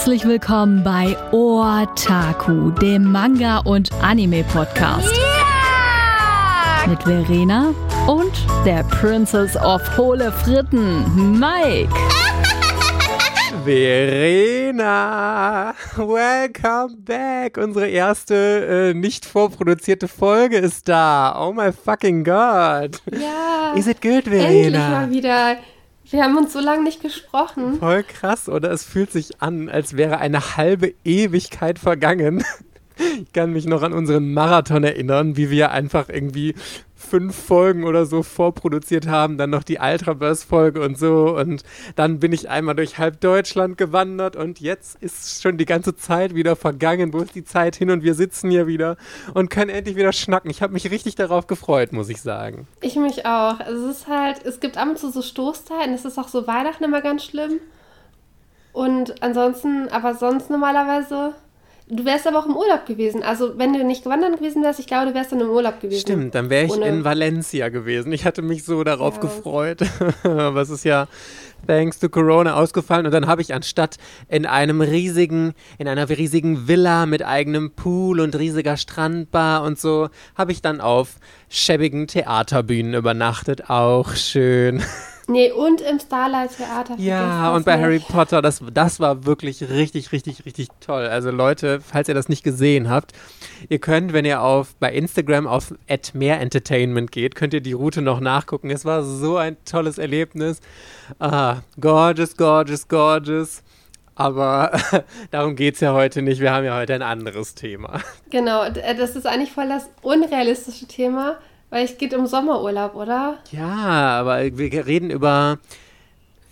Herzlich willkommen bei Otaku, dem Manga- und Anime-Podcast. Ja! Mit Verena und der Princess of Hohle Fritten, Mike. Verena, welcome back. Unsere erste äh, nicht vorproduzierte Folge ist da. Oh my fucking God. Ja. Is it good, Verena? Endlich mal wieder. Wir haben uns so lange nicht gesprochen. Voll krass, oder? Es fühlt sich an, als wäre eine halbe Ewigkeit vergangen. Ich kann mich noch an unseren Marathon erinnern, wie wir einfach irgendwie fünf Folgen oder so vorproduziert haben, dann noch die Ultraverse-Folge und so. Und dann bin ich einmal durch halb Deutschland gewandert und jetzt ist schon die ganze Zeit wieder vergangen. Wo ist die Zeit hin? Und wir sitzen hier wieder und können endlich wieder schnacken. Ich habe mich richtig darauf gefreut, muss ich sagen. Ich mich auch. Es ist halt, es gibt ab und zu so Stoßzeiten. Es ist auch so Weihnachten immer ganz schlimm. Und ansonsten, aber sonst normalerweise. Du wärst aber auch im Urlaub gewesen. Also, wenn du nicht gewandert gewesen wärst, ich glaube, du wärst dann im Urlaub gewesen. Stimmt, dann wäre ich Ohne- in Valencia gewesen. Ich hatte mich so darauf Ja. gefreut. Aber es ist ja thanks to Corona ausgefallen. Und dann habe ich anstatt in einem riesigen, in einer riesigen Villa mit eigenem Pool und riesiger Strandbar und so, habe ich dann auf schäbigen Theaterbühnen übernachtet. Auch schön. Nee, und im Starlight Theater. Ja, und bei nicht. Harry Potter, das, das war wirklich richtig, richtig, richtig toll. Also Leute, falls ihr das nicht gesehen habt, ihr könnt, wenn ihr auf bei Instagram auf @mehrentertainment geht, könnt ihr die Route noch nachgucken. Es war so ein tolles Erlebnis. Ah, gorgeous, gorgeous, gorgeous. Aber darum geht es ja heute nicht. Wir haben ja heute ein anderes Thema. Genau, äh, das ist eigentlich voll das unrealistische Thema, weil es geht um Sommerurlaub, oder? Ja, aber wir reden über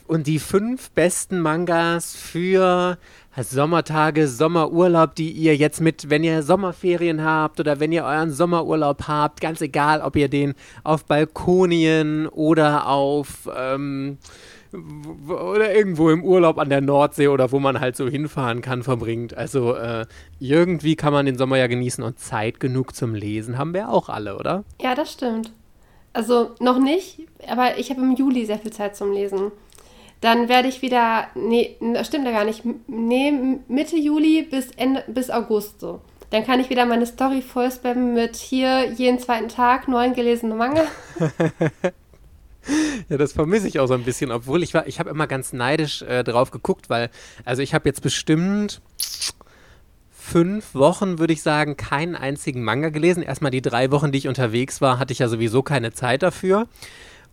und die fünf besten Mangas für Sommertage, Sommerurlaub, die ihr jetzt mit, wenn ihr Sommerferien habt oder wenn ihr euren Sommerurlaub habt, ganz egal, ob ihr den auf Balkonien oder auf ähm, oder irgendwo im Urlaub an der Nordsee oder wo man halt so hinfahren kann, verbringt. Also äh, irgendwie kann man den Sommer ja genießen und Zeit genug zum Lesen haben wir auch alle, oder? Ja, das stimmt. Also noch nicht, aber ich habe im Juli sehr viel Zeit zum Lesen. Dann werde ich wieder, nee, das stimmt ja gar nicht, nee, Mitte Juli bis, Ende, bis August so. Dann kann ich wieder meine Story voll spammen mit hier jeden zweiten Tag neun gelesene Manga. Ja, das vermisse ich auch so ein bisschen, obwohl ich war, ich habe immer ganz neidisch äh, drauf geguckt, weil, also ich habe jetzt bestimmt fünf Wochen, würde ich sagen, keinen einzigen Manga gelesen. Erstmal die drei Wochen, die ich unterwegs war, hatte ich ja sowieso keine Zeit dafür.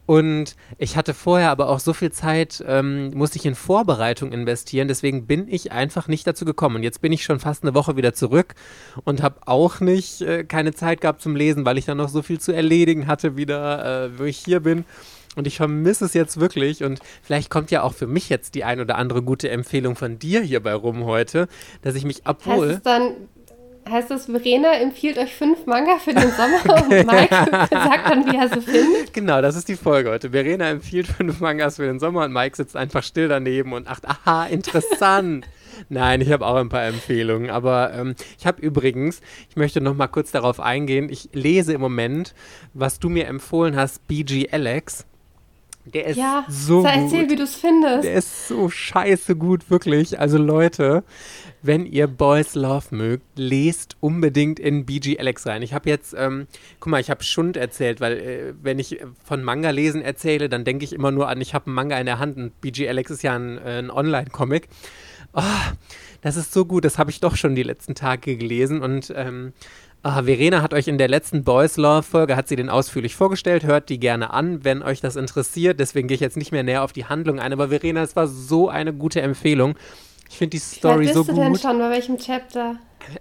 Und ich hatte vorher aber auch so viel Zeit, ähm, musste ich in Vorbereitung investieren. Deswegen bin ich einfach nicht dazu gekommen. Und jetzt bin ich schon fast eine Woche wieder zurück und habe auch nicht äh, keine Zeit gehabt zum Lesen, weil ich dann noch so viel zu erledigen hatte wieder, äh, wo ich hier bin. Und ich vermisse es jetzt wirklich. Und vielleicht kommt ja auch für mich jetzt die ein oder andere gute Empfehlung von dir hierbei rum heute, dass ich mich Heißt abhole. es dann, heißt es, Verena empfiehlt euch fünf Manga für den Sommer und Mike sagt dann, wie er sie findet? Genau, das ist die Folge heute. Verena empfiehlt fünf Mangas für den Sommer und Mike sitzt einfach still daneben und ach, aha, interessant. Nein, ich habe auch ein paar Empfehlungen, aber ähm, ich habe übrigens, ich möchte noch mal kurz darauf eingehen, ich lese im Moment, was du mir empfohlen hast, BG Alex. Der ist Ja, so sag, erzähl, gut. wie du es findest. Der ist so scheiße gut, wirklich. Also Leute, wenn ihr Boys Love mögt, lest unbedingt in BG Alex rein. Ich habe jetzt, ähm, guck mal, ich habe Schund erzählt, weil äh, wenn ich von Manga lesen erzähle, dann denke ich immer nur an, ich habe einen Manga in der Hand und BG Alex ist ja ein, äh, ein Online-Comic. Oh, das ist so gut, das habe ich doch schon die letzten Tage gelesen und ähm, ah, Verena hat euch in der letzten Boys Love Folge, hat sie den ausführlich vorgestellt, hört die gerne an, wenn euch das interessiert, deswegen gehe ich jetzt nicht mehr näher auf die Handlung ein, aber Verena, es war so eine gute Empfehlung. Ich finde die Wie weit Story bist so du denn gut. schon? Bei welchem Chapter?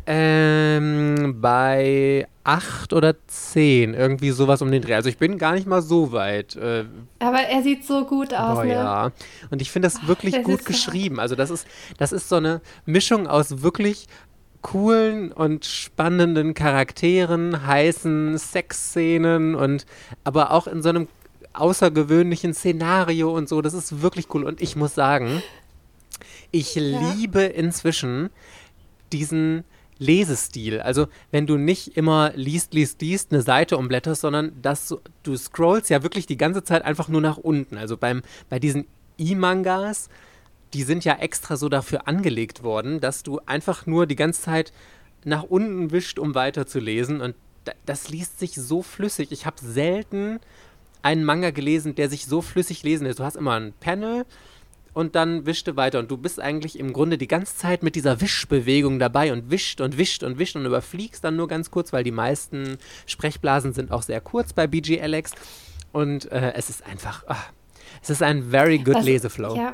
Ähm, bei acht oder zehn, irgendwie sowas um den Dreh. Also ich bin gar nicht mal so weit. Äh, Aber er sieht so gut aus, Boah, ne? ja. Und ich finde das wirklich das gut so- geschrieben. Also das ist, das ist so eine Mischung aus wirklich coolen und spannenden Charakteren, heißen Sexszenen und aber auch in so einem außergewöhnlichen Szenario und so. Das ist wirklich cool. Und ich muss sagen, ich liebe inzwischen diesen Lesestil. Also wenn du nicht immer liest, liest, liest, eine Seite umblätterst, sondern dass du, du scrollst ja wirklich die ganze Zeit einfach nur nach unten. Also beim, bei diesen E-Mangas, die sind ja extra so dafür angelegt worden, dass du einfach nur die ganze Zeit nach unten wischt, um weiterzulesen. Und das liest sich so flüssig. Ich habe selten einen Manga gelesen, der sich so flüssig lesen lässt. Du hast immer ein Panel und dann wischt du weiter. Und du bist eigentlich im Grunde die ganze Zeit mit dieser Wischbewegung dabei und wischt und wischt und wischt und überfliegst dann nur ganz kurz, weil die meisten Sprechblasen sind auch sehr kurz bei BG Alex. Und äh, es ist einfach, ach, es ist ein very good Was, Leseflow. Ja.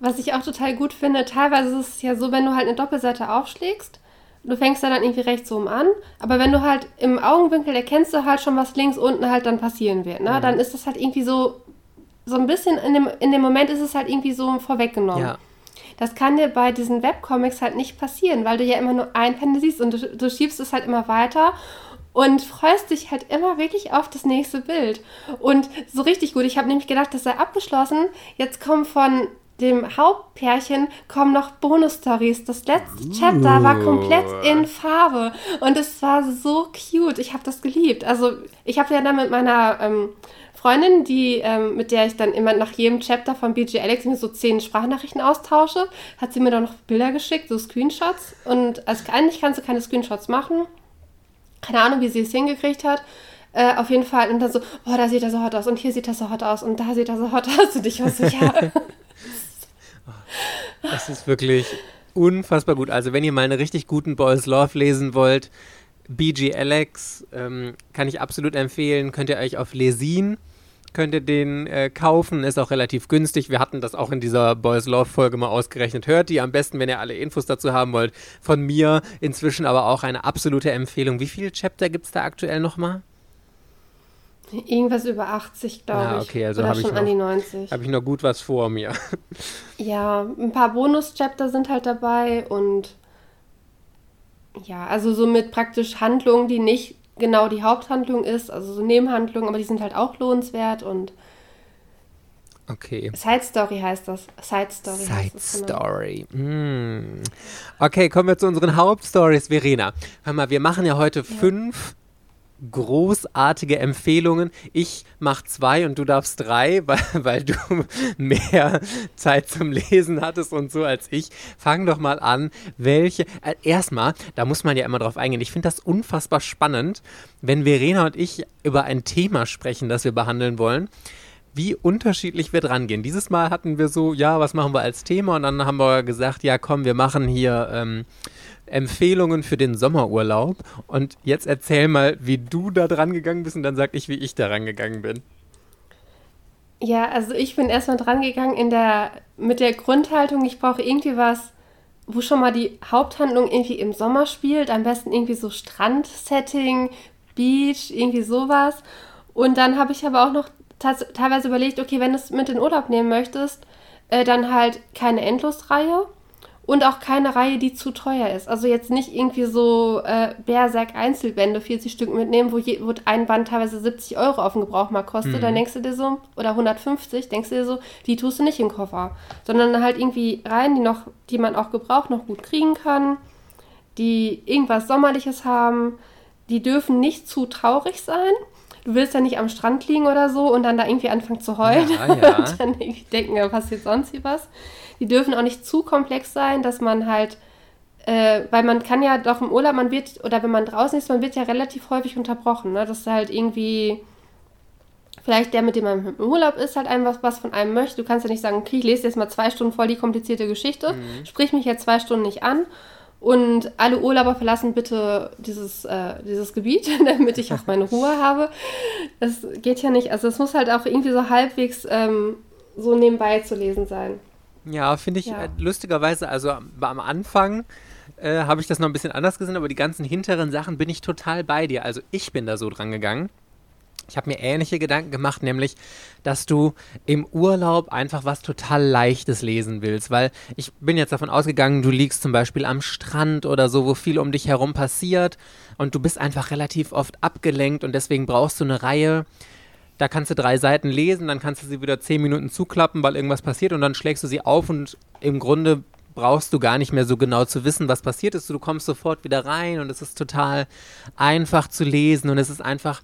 Was ich auch total gut finde, teilweise ist es ja so, wenn du halt eine Doppelseite aufschlägst, du fängst da dann irgendwie rechts oben an, aber wenn du halt im Augenwinkel erkennst du halt schon, was links unten halt dann passieren wird, ne? Mhm. Dann ist das halt irgendwie so so ein bisschen in dem, in dem Moment ist es halt irgendwie so vorweggenommen. Ja. Das kann dir bei diesen Webcomics halt nicht passieren, weil du ja immer nur ein Panel siehst und du, du schiebst es halt immer weiter und freust dich halt immer wirklich auf das nächste Bild. Und so richtig gut. Ich habe nämlich gedacht, das sei abgeschlossen. Jetzt kommen von dem Hauptpärchen kommen noch Bonus-Stories. Das letzte Chapter war komplett in Farbe und es war so cute. Ich habe das geliebt. Also ich habe ja dann mit meiner ähm, Freundin, die, ähm, mit der ich dann immer nach jedem Chapter von BG Alex mir so zehn Sprachnachrichten austausche, hat sie mir dann noch Bilder geschickt, so Screenshots. Und also eigentlich kannst du keine Screenshots machen. Keine Ahnung, wie sie es hingekriegt hat. Äh, auf jeden Fall. Und dann so, oh, da sieht er so hot aus und hier sieht er so hot aus und da sieht er so hot aus. Und ich war so, ja. Das ist wirklich unfassbar gut. Also, wenn ihr mal einen richtig guten Boys Love lesen wollt, BG Alex ähm, kann ich absolut empfehlen. Könnt ihr euch auf Lesin könnt ihr den äh, kaufen, ist auch relativ günstig. Wir hatten das auch in dieser Boys Love Folge mal ausgerechnet. Hört die am besten, wenn ihr alle Infos dazu haben wollt. Von mir inzwischen aber auch eine absolute Empfehlung. Wie viele Chapter gibt es da aktuell nochmal? Irgendwas über 80, glaube ah, okay, also habe ich, noch, hab ich noch gut was vor mir. Ja, ein paar Bonus-Chapter sind halt dabei und ja, also so mit praktisch Handlungen, die nicht genau die Haupthandlung ist, also so Nebenhandlungen, aber die sind halt auch lohnenswert und Okay. Side Story heißt das. Side Story. Side das, genau. Story. Mm. Okay, kommen wir zu unseren Hauptstories, Verena. Hör mal, wir machen ja heute ja. fünf großartige Empfehlungen. Ich mache zwei und du darfst drei, weil, weil du mehr Zeit zum Lesen hattest und so als ich. Fang doch mal an, welche. Äh, erstmal, da muss man ja immer drauf eingehen. Ich finde das unfassbar spannend, wenn Verena und ich über ein Thema sprechen, das wir behandeln wollen wie unterschiedlich wir dran gehen. Dieses Mal hatten wir so, ja, was machen wir als Thema? Und dann haben wir gesagt, ja, komm, wir machen hier ähm, Empfehlungen für den Sommerurlaub. Und jetzt erzähl mal, wie du da dran gegangen bist und dann sag ich, wie ich da rangegangen bin. Ja, also ich bin erstmal dran gegangen in der, mit der Grundhaltung, ich brauche irgendwie was, wo schon mal die Haupthandlung irgendwie im Sommer spielt. Am besten irgendwie so Strandsetting, Beach, irgendwie sowas. Und dann habe ich aber auch noch teilweise überlegt, okay, wenn du es mit in Urlaub nehmen möchtest, äh, dann halt keine Endlosreihe und auch keine Reihe, die zu teuer ist. Also jetzt nicht irgendwie so äh, Berserk Einzelbände, 40 Stück mitnehmen, wo, je, wo ein Band teilweise 70 Euro auf dem Gebrauchmarkt kostet. Mhm. Dann denkst du dir so, oder 150, denkst du dir so, die tust du nicht im Koffer. Sondern halt irgendwie Reihen, die, noch, die man auch gebraucht noch gut kriegen kann, die irgendwas Sommerliches haben. Die dürfen nicht zu traurig sein. Du willst ja nicht am Strand liegen oder so und dann da irgendwie anfangen zu heulen ja, ja. und dann denken, ja, passiert sonst hier was. Die dürfen auch nicht zu komplex sein, dass man halt, äh, weil man kann ja doch im Urlaub, man wird, oder wenn man draußen ist, man wird ja relativ häufig unterbrochen, ne? dass halt irgendwie vielleicht der, mit dem man im Urlaub ist, halt einem was, was von einem möchte. Du kannst ja nicht sagen, okay, ich lese jetzt mal zwei Stunden voll die komplizierte Geschichte, mhm. sprich mich jetzt zwei Stunden nicht an und alle Urlauber verlassen bitte dieses, äh, dieses Gebiet, damit ich auch meine Ruhe habe. Das geht ja nicht. Also es muss halt auch irgendwie so halbwegs ähm, so nebenbei zu lesen sein. Ja, finde ich ja. äh, lustigerweise, also am Anfang äh, habe ich das noch ein bisschen anders gesehen, aber die ganzen hinteren Sachen bin ich total bei dir. Also ich bin da so dran gegangen. Ich habe mir ähnliche Gedanken gemacht, nämlich, dass du im Urlaub einfach was total Leichtes lesen willst, weil ich bin jetzt davon ausgegangen, du liegst zum Beispiel am Strand oder so, wo viel um dich herum passiert und du bist einfach relativ oft abgelenkt und deswegen brauchst du eine Reihe, da kannst du drei Seiten lesen, dann kannst du sie wieder zehn Minuten zuklappen, weil irgendwas passiert und dann schlägst du sie auf und im Grunde brauchst du gar nicht mehr so genau zu wissen, was passiert ist. Du kommst sofort wieder rein und es ist total einfach zu lesen und es ist einfach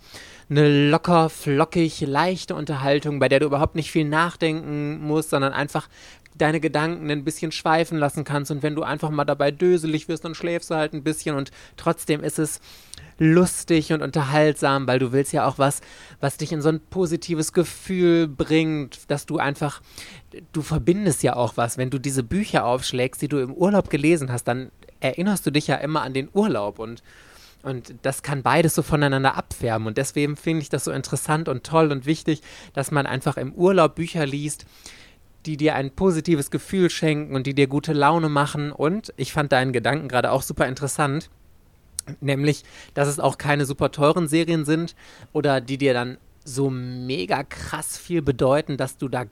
eine locker, flockig, leichte Unterhaltung, bei der du überhaupt nicht viel nachdenken musst, sondern einfach deine Gedanken ein bisschen schweifen lassen kannst. Und wenn du einfach mal dabei döselig wirst, dann schläfst du halt ein bisschen und trotzdem ist es lustig und unterhaltsam, weil du willst ja auch was, was dich in so ein positives Gefühl bringt, dass du einfach, du verbindest ja auch was. Wenn du diese Bücher aufschlägst, die du im Urlaub gelesen hast, dann erinnerst du dich ja immer an den Urlaub und und das kann beides so voneinander abfärben. Und deswegen finde ich das so interessant und toll und wichtig, dass man einfach im Urlaub Bücher liest, die dir ein positives Gefühl schenken und die dir gute Laune machen. Und ich fand deinen Gedanken gerade auch super interessant, nämlich, dass es auch keine super teuren Serien sind oder die dir dann so mega krass viel bedeuten, dass du da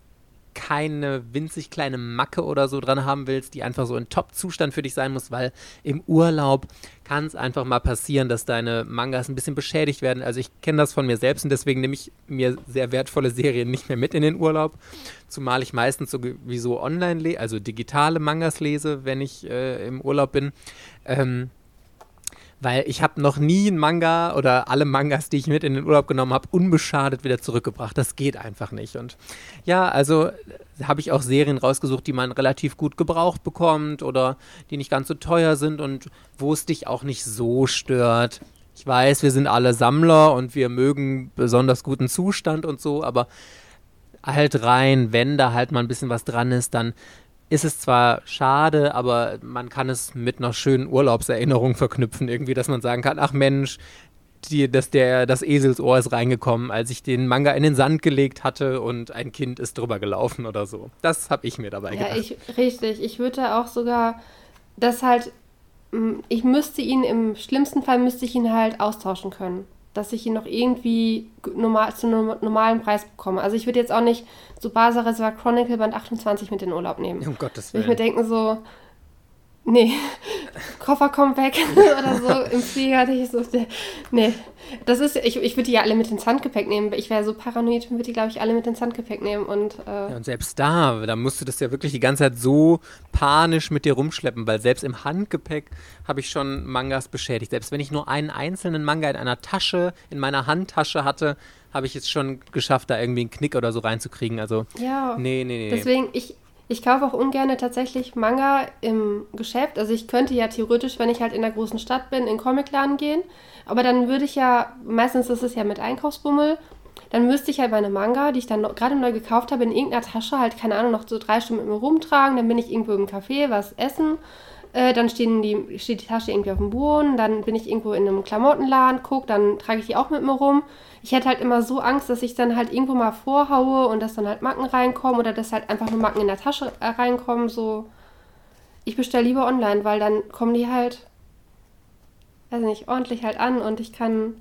keine winzig kleine Macke oder so dran haben willst, die einfach so in Top-Zustand für dich sein muss, weil im Urlaub kann es einfach mal passieren, dass deine Mangas ein bisschen beschädigt werden. Also ich kenne das von mir selbst und deswegen nehme ich mir sehr wertvolle Serien nicht mehr mit in den Urlaub, zumal ich meistens sowieso online, also digitale Mangas lese, wenn ich äh, im Urlaub bin. Ähm, weil ich habe noch nie einen Manga oder alle Mangas, die ich mit in den Urlaub genommen habe, unbeschadet wieder zurückgebracht. Das geht einfach nicht. Und ja, also äh, habe ich auch Serien rausgesucht, die man relativ gut gebraucht bekommt oder die nicht ganz so teuer sind und wo es dich auch nicht so stört. Ich weiß, wir sind alle Sammler und wir mögen besonders guten Zustand und so, aber halt rein, wenn da halt mal ein bisschen was dran ist, dann ist es zwar schade, aber man kann es mit einer schönen Urlaubserinnerung verknüpfen, irgendwie, dass man sagen kann, ach Mensch, die, dass der, das Eselsohr ist reingekommen, als ich den Manga in den Sand gelegt hatte und ein Kind ist drüber gelaufen oder so. Das habe ich mir dabei ja, gedacht. Ich, richtig. Ich würde auch sogar, das halt, ich müsste ihn, im schlimmsten Fall müsste ich ihn halt austauschen können dass ich ihn noch irgendwie normal, zu einem normalen Preis bekomme. Also ich würde jetzt auch nicht so Basa Reservoir Chronicle Band 28 mit in den Urlaub nehmen. Um Gottes Willen. Ich mir denken so, nee, Koffer kommt weg oder so im Flieger hatte ich so, nee, das ist, ich, ich würde die ja alle mit ins Handgepäck nehmen. Ich wäre so paranoid und würde die, glaube ich, alle mit ins Handgepäck nehmen und, äh ja, und selbst da, da musst du das ja wirklich die ganze Zeit so panisch mit dir rumschleppen, weil selbst im Handgepäck habe ich schon Mangas beschädigt. Selbst wenn ich nur einen einzelnen Manga in einer Tasche, in meiner Handtasche hatte, habe ich es schon geschafft, da irgendwie einen Knick oder so reinzukriegen. Also, ja, nee, nee, nee. Deswegen, ich, ich kaufe auch ungern tatsächlich Manga im Geschäft. Also ich könnte ja theoretisch, wenn ich halt in der großen Stadt bin, in den Comicladen gehen. Aber dann würde ich ja, meistens ist es ja mit Einkaufsbummel, dann müsste ich halt meine Manga, die ich dann gerade neu gekauft habe, in irgendeiner Tasche halt, keine Ahnung, noch so drei Stunden mit mir rumtragen. Dann bin ich irgendwo im Café, was essen. Äh, dann stehen die, steht die Tasche irgendwie auf dem Boden. Dann bin ich irgendwo in einem Klamottenladen, guck, dann trage ich die auch mit mir rum ich hätte halt immer so Angst, dass ich dann halt irgendwo mal vorhaue und dass dann halt Macken reinkommen oder dass halt einfach nur Macken in der Tasche äh, reinkommen. So, ich bestelle lieber online, weil dann kommen die halt, weiß nicht, ordentlich halt an und ich kann,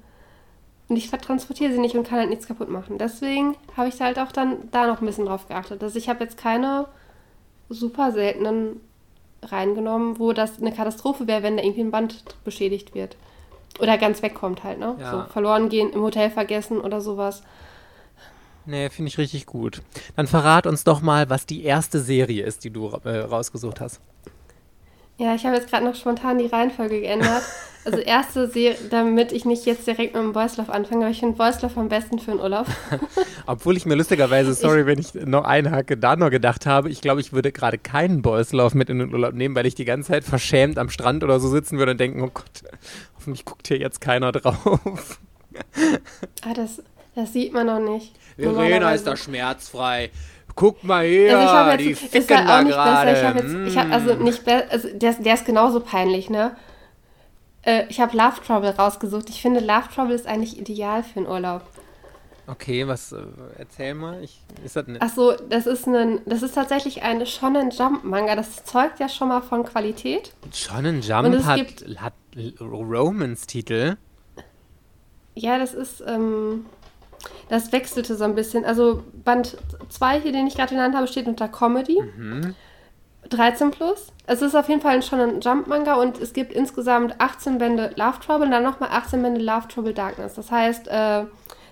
und ich transportiere sie nicht und kann halt nichts kaputt machen. Deswegen habe ich halt auch dann da noch ein bisschen drauf geachtet. Also ich habe jetzt keine super seltenen reingenommen, wo das eine Katastrophe wäre, wenn da irgendwie ein Band beschädigt wird. Oder ganz wegkommt halt, ne? Ja. So verloren gehen, im Hotel vergessen oder sowas. Nee, finde ich richtig gut. Dann verrat uns doch mal, was die erste Serie ist, die du äh, rausgesucht hast. Ja, ich habe jetzt gerade noch spontan die Reihenfolge geändert. Also erste Serie, damit ich nicht jetzt direkt mit dem Boys Love anfange, aber ich finde Boys Love am besten für einen Urlaub. Obwohl ich mir lustigerweise, sorry, ich, wenn ich noch einhacke, da noch gedacht habe, ich glaube, ich würde gerade keinen Boys Love mit in den Urlaub nehmen, weil ich die ganze Zeit verschämt am Strand oder so sitzen würde und denken, oh Gott, hoffentlich guckt hier jetzt keiner drauf. ah, das, das sieht man noch nicht. Verena ist da schmerzfrei. Guck mal her, also ich jetzt, die ist halt auch nicht besser. Ich habe jetzt, ich hab, also nicht also der, der ist genauso peinlich, ne? Äh, ich habe Love Trouble rausgesucht. Ich finde, Love Trouble ist eigentlich ideal für einen Urlaub. Okay, was äh, erzähl mal. Ich, ist das Ach so, das ist ein, das ist tatsächlich ein Shonen Jump Manga. Das zeugt ja schon mal von Qualität. Shonen Jump hat, hat Romance-Titel. Ja, das ist, ähm, das wechselte so ein bisschen. Also Band 2 hier, den ich gerade genannt habe, steht unter Comedy. Mhm. 13 plus. Es ist auf jeden Fall schon ein Jump-Manga und es gibt insgesamt 18 Bände Love Trouble und dann nochmal 18 Bände Love Trouble Darkness. Das heißt, äh,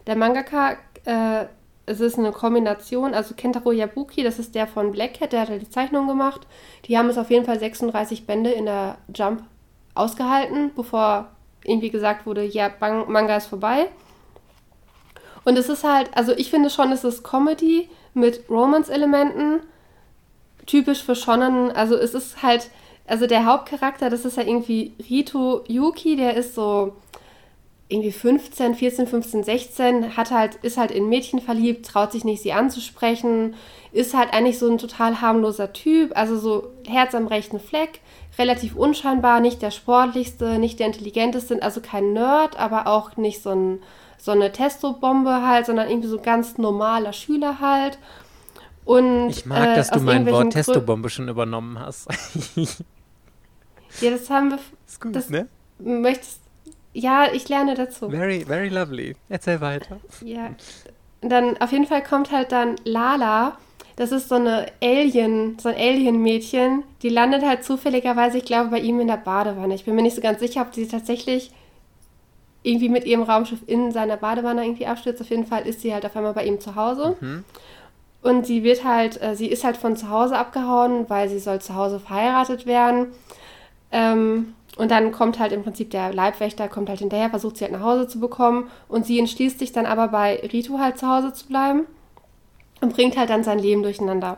der Mangaka, äh, es ist eine Kombination, also Kentaro Yabuki, das ist der von Black Cat, der hat ja die Zeichnung gemacht. Die haben es auf jeden Fall 36 Bände in der Jump ausgehalten, bevor irgendwie gesagt wurde, ja, Manga ist vorbei. Und es ist halt, also ich finde schon, es ist Comedy mit Romance-Elementen, typisch für Shonen. Also es ist halt, also der Hauptcharakter, das ist ja irgendwie Rito Yuki, der ist so irgendwie 15, 14, 15, 16, hat halt, ist halt in Mädchen verliebt, traut sich nicht, sie anzusprechen, ist halt eigentlich so ein total harmloser Typ, also so Herz am rechten Fleck, relativ unscheinbar, nicht der sportlichste, nicht der intelligenteste, also kein Nerd, aber auch nicht so, ein, so eine Testo-Bombe halt, sondern irgendwie so ganz normaler Schüler halt. Und, ich mag, äh, dass du mein Wort Testo-Bombe schon übernommen hast. ja, das haben wir. Ist gut, das, ne? Möchtest ja, ich lerne dazu. Very, very lovely. Erzähl weiter. Ja. Dann auf jeden Fall kommt halt dann Lala. Das ist so eine Alien, so ein Alien-Mädchen. Die landet halt zufälligerweise, ich glaube, bei ihm in der Badewanne. Ich bin mir nicht so ganz sicher, ob sie tatsächlich irgendwie mit ihrem Raumschiff in seiner Badewanne irgendwie abstürzt. Auf jeden Fall ist sie halt auf einmal bei ihm zu Hause. Mhm. Und sie wird halt, äh, sie ist halt von zu Hause abgehauen, weil sie soll zu Hause verheiratet werden. Ähm, und dann kommt halt im Prinzip der Leibwächter, kommt halt hinterher, versucht sie halt nach Hause zu bekommen. Und sie entschließt sich dann aber bei Rito halt zu Hause zu bleiben und bringt halt dann sein Leben durcheinander.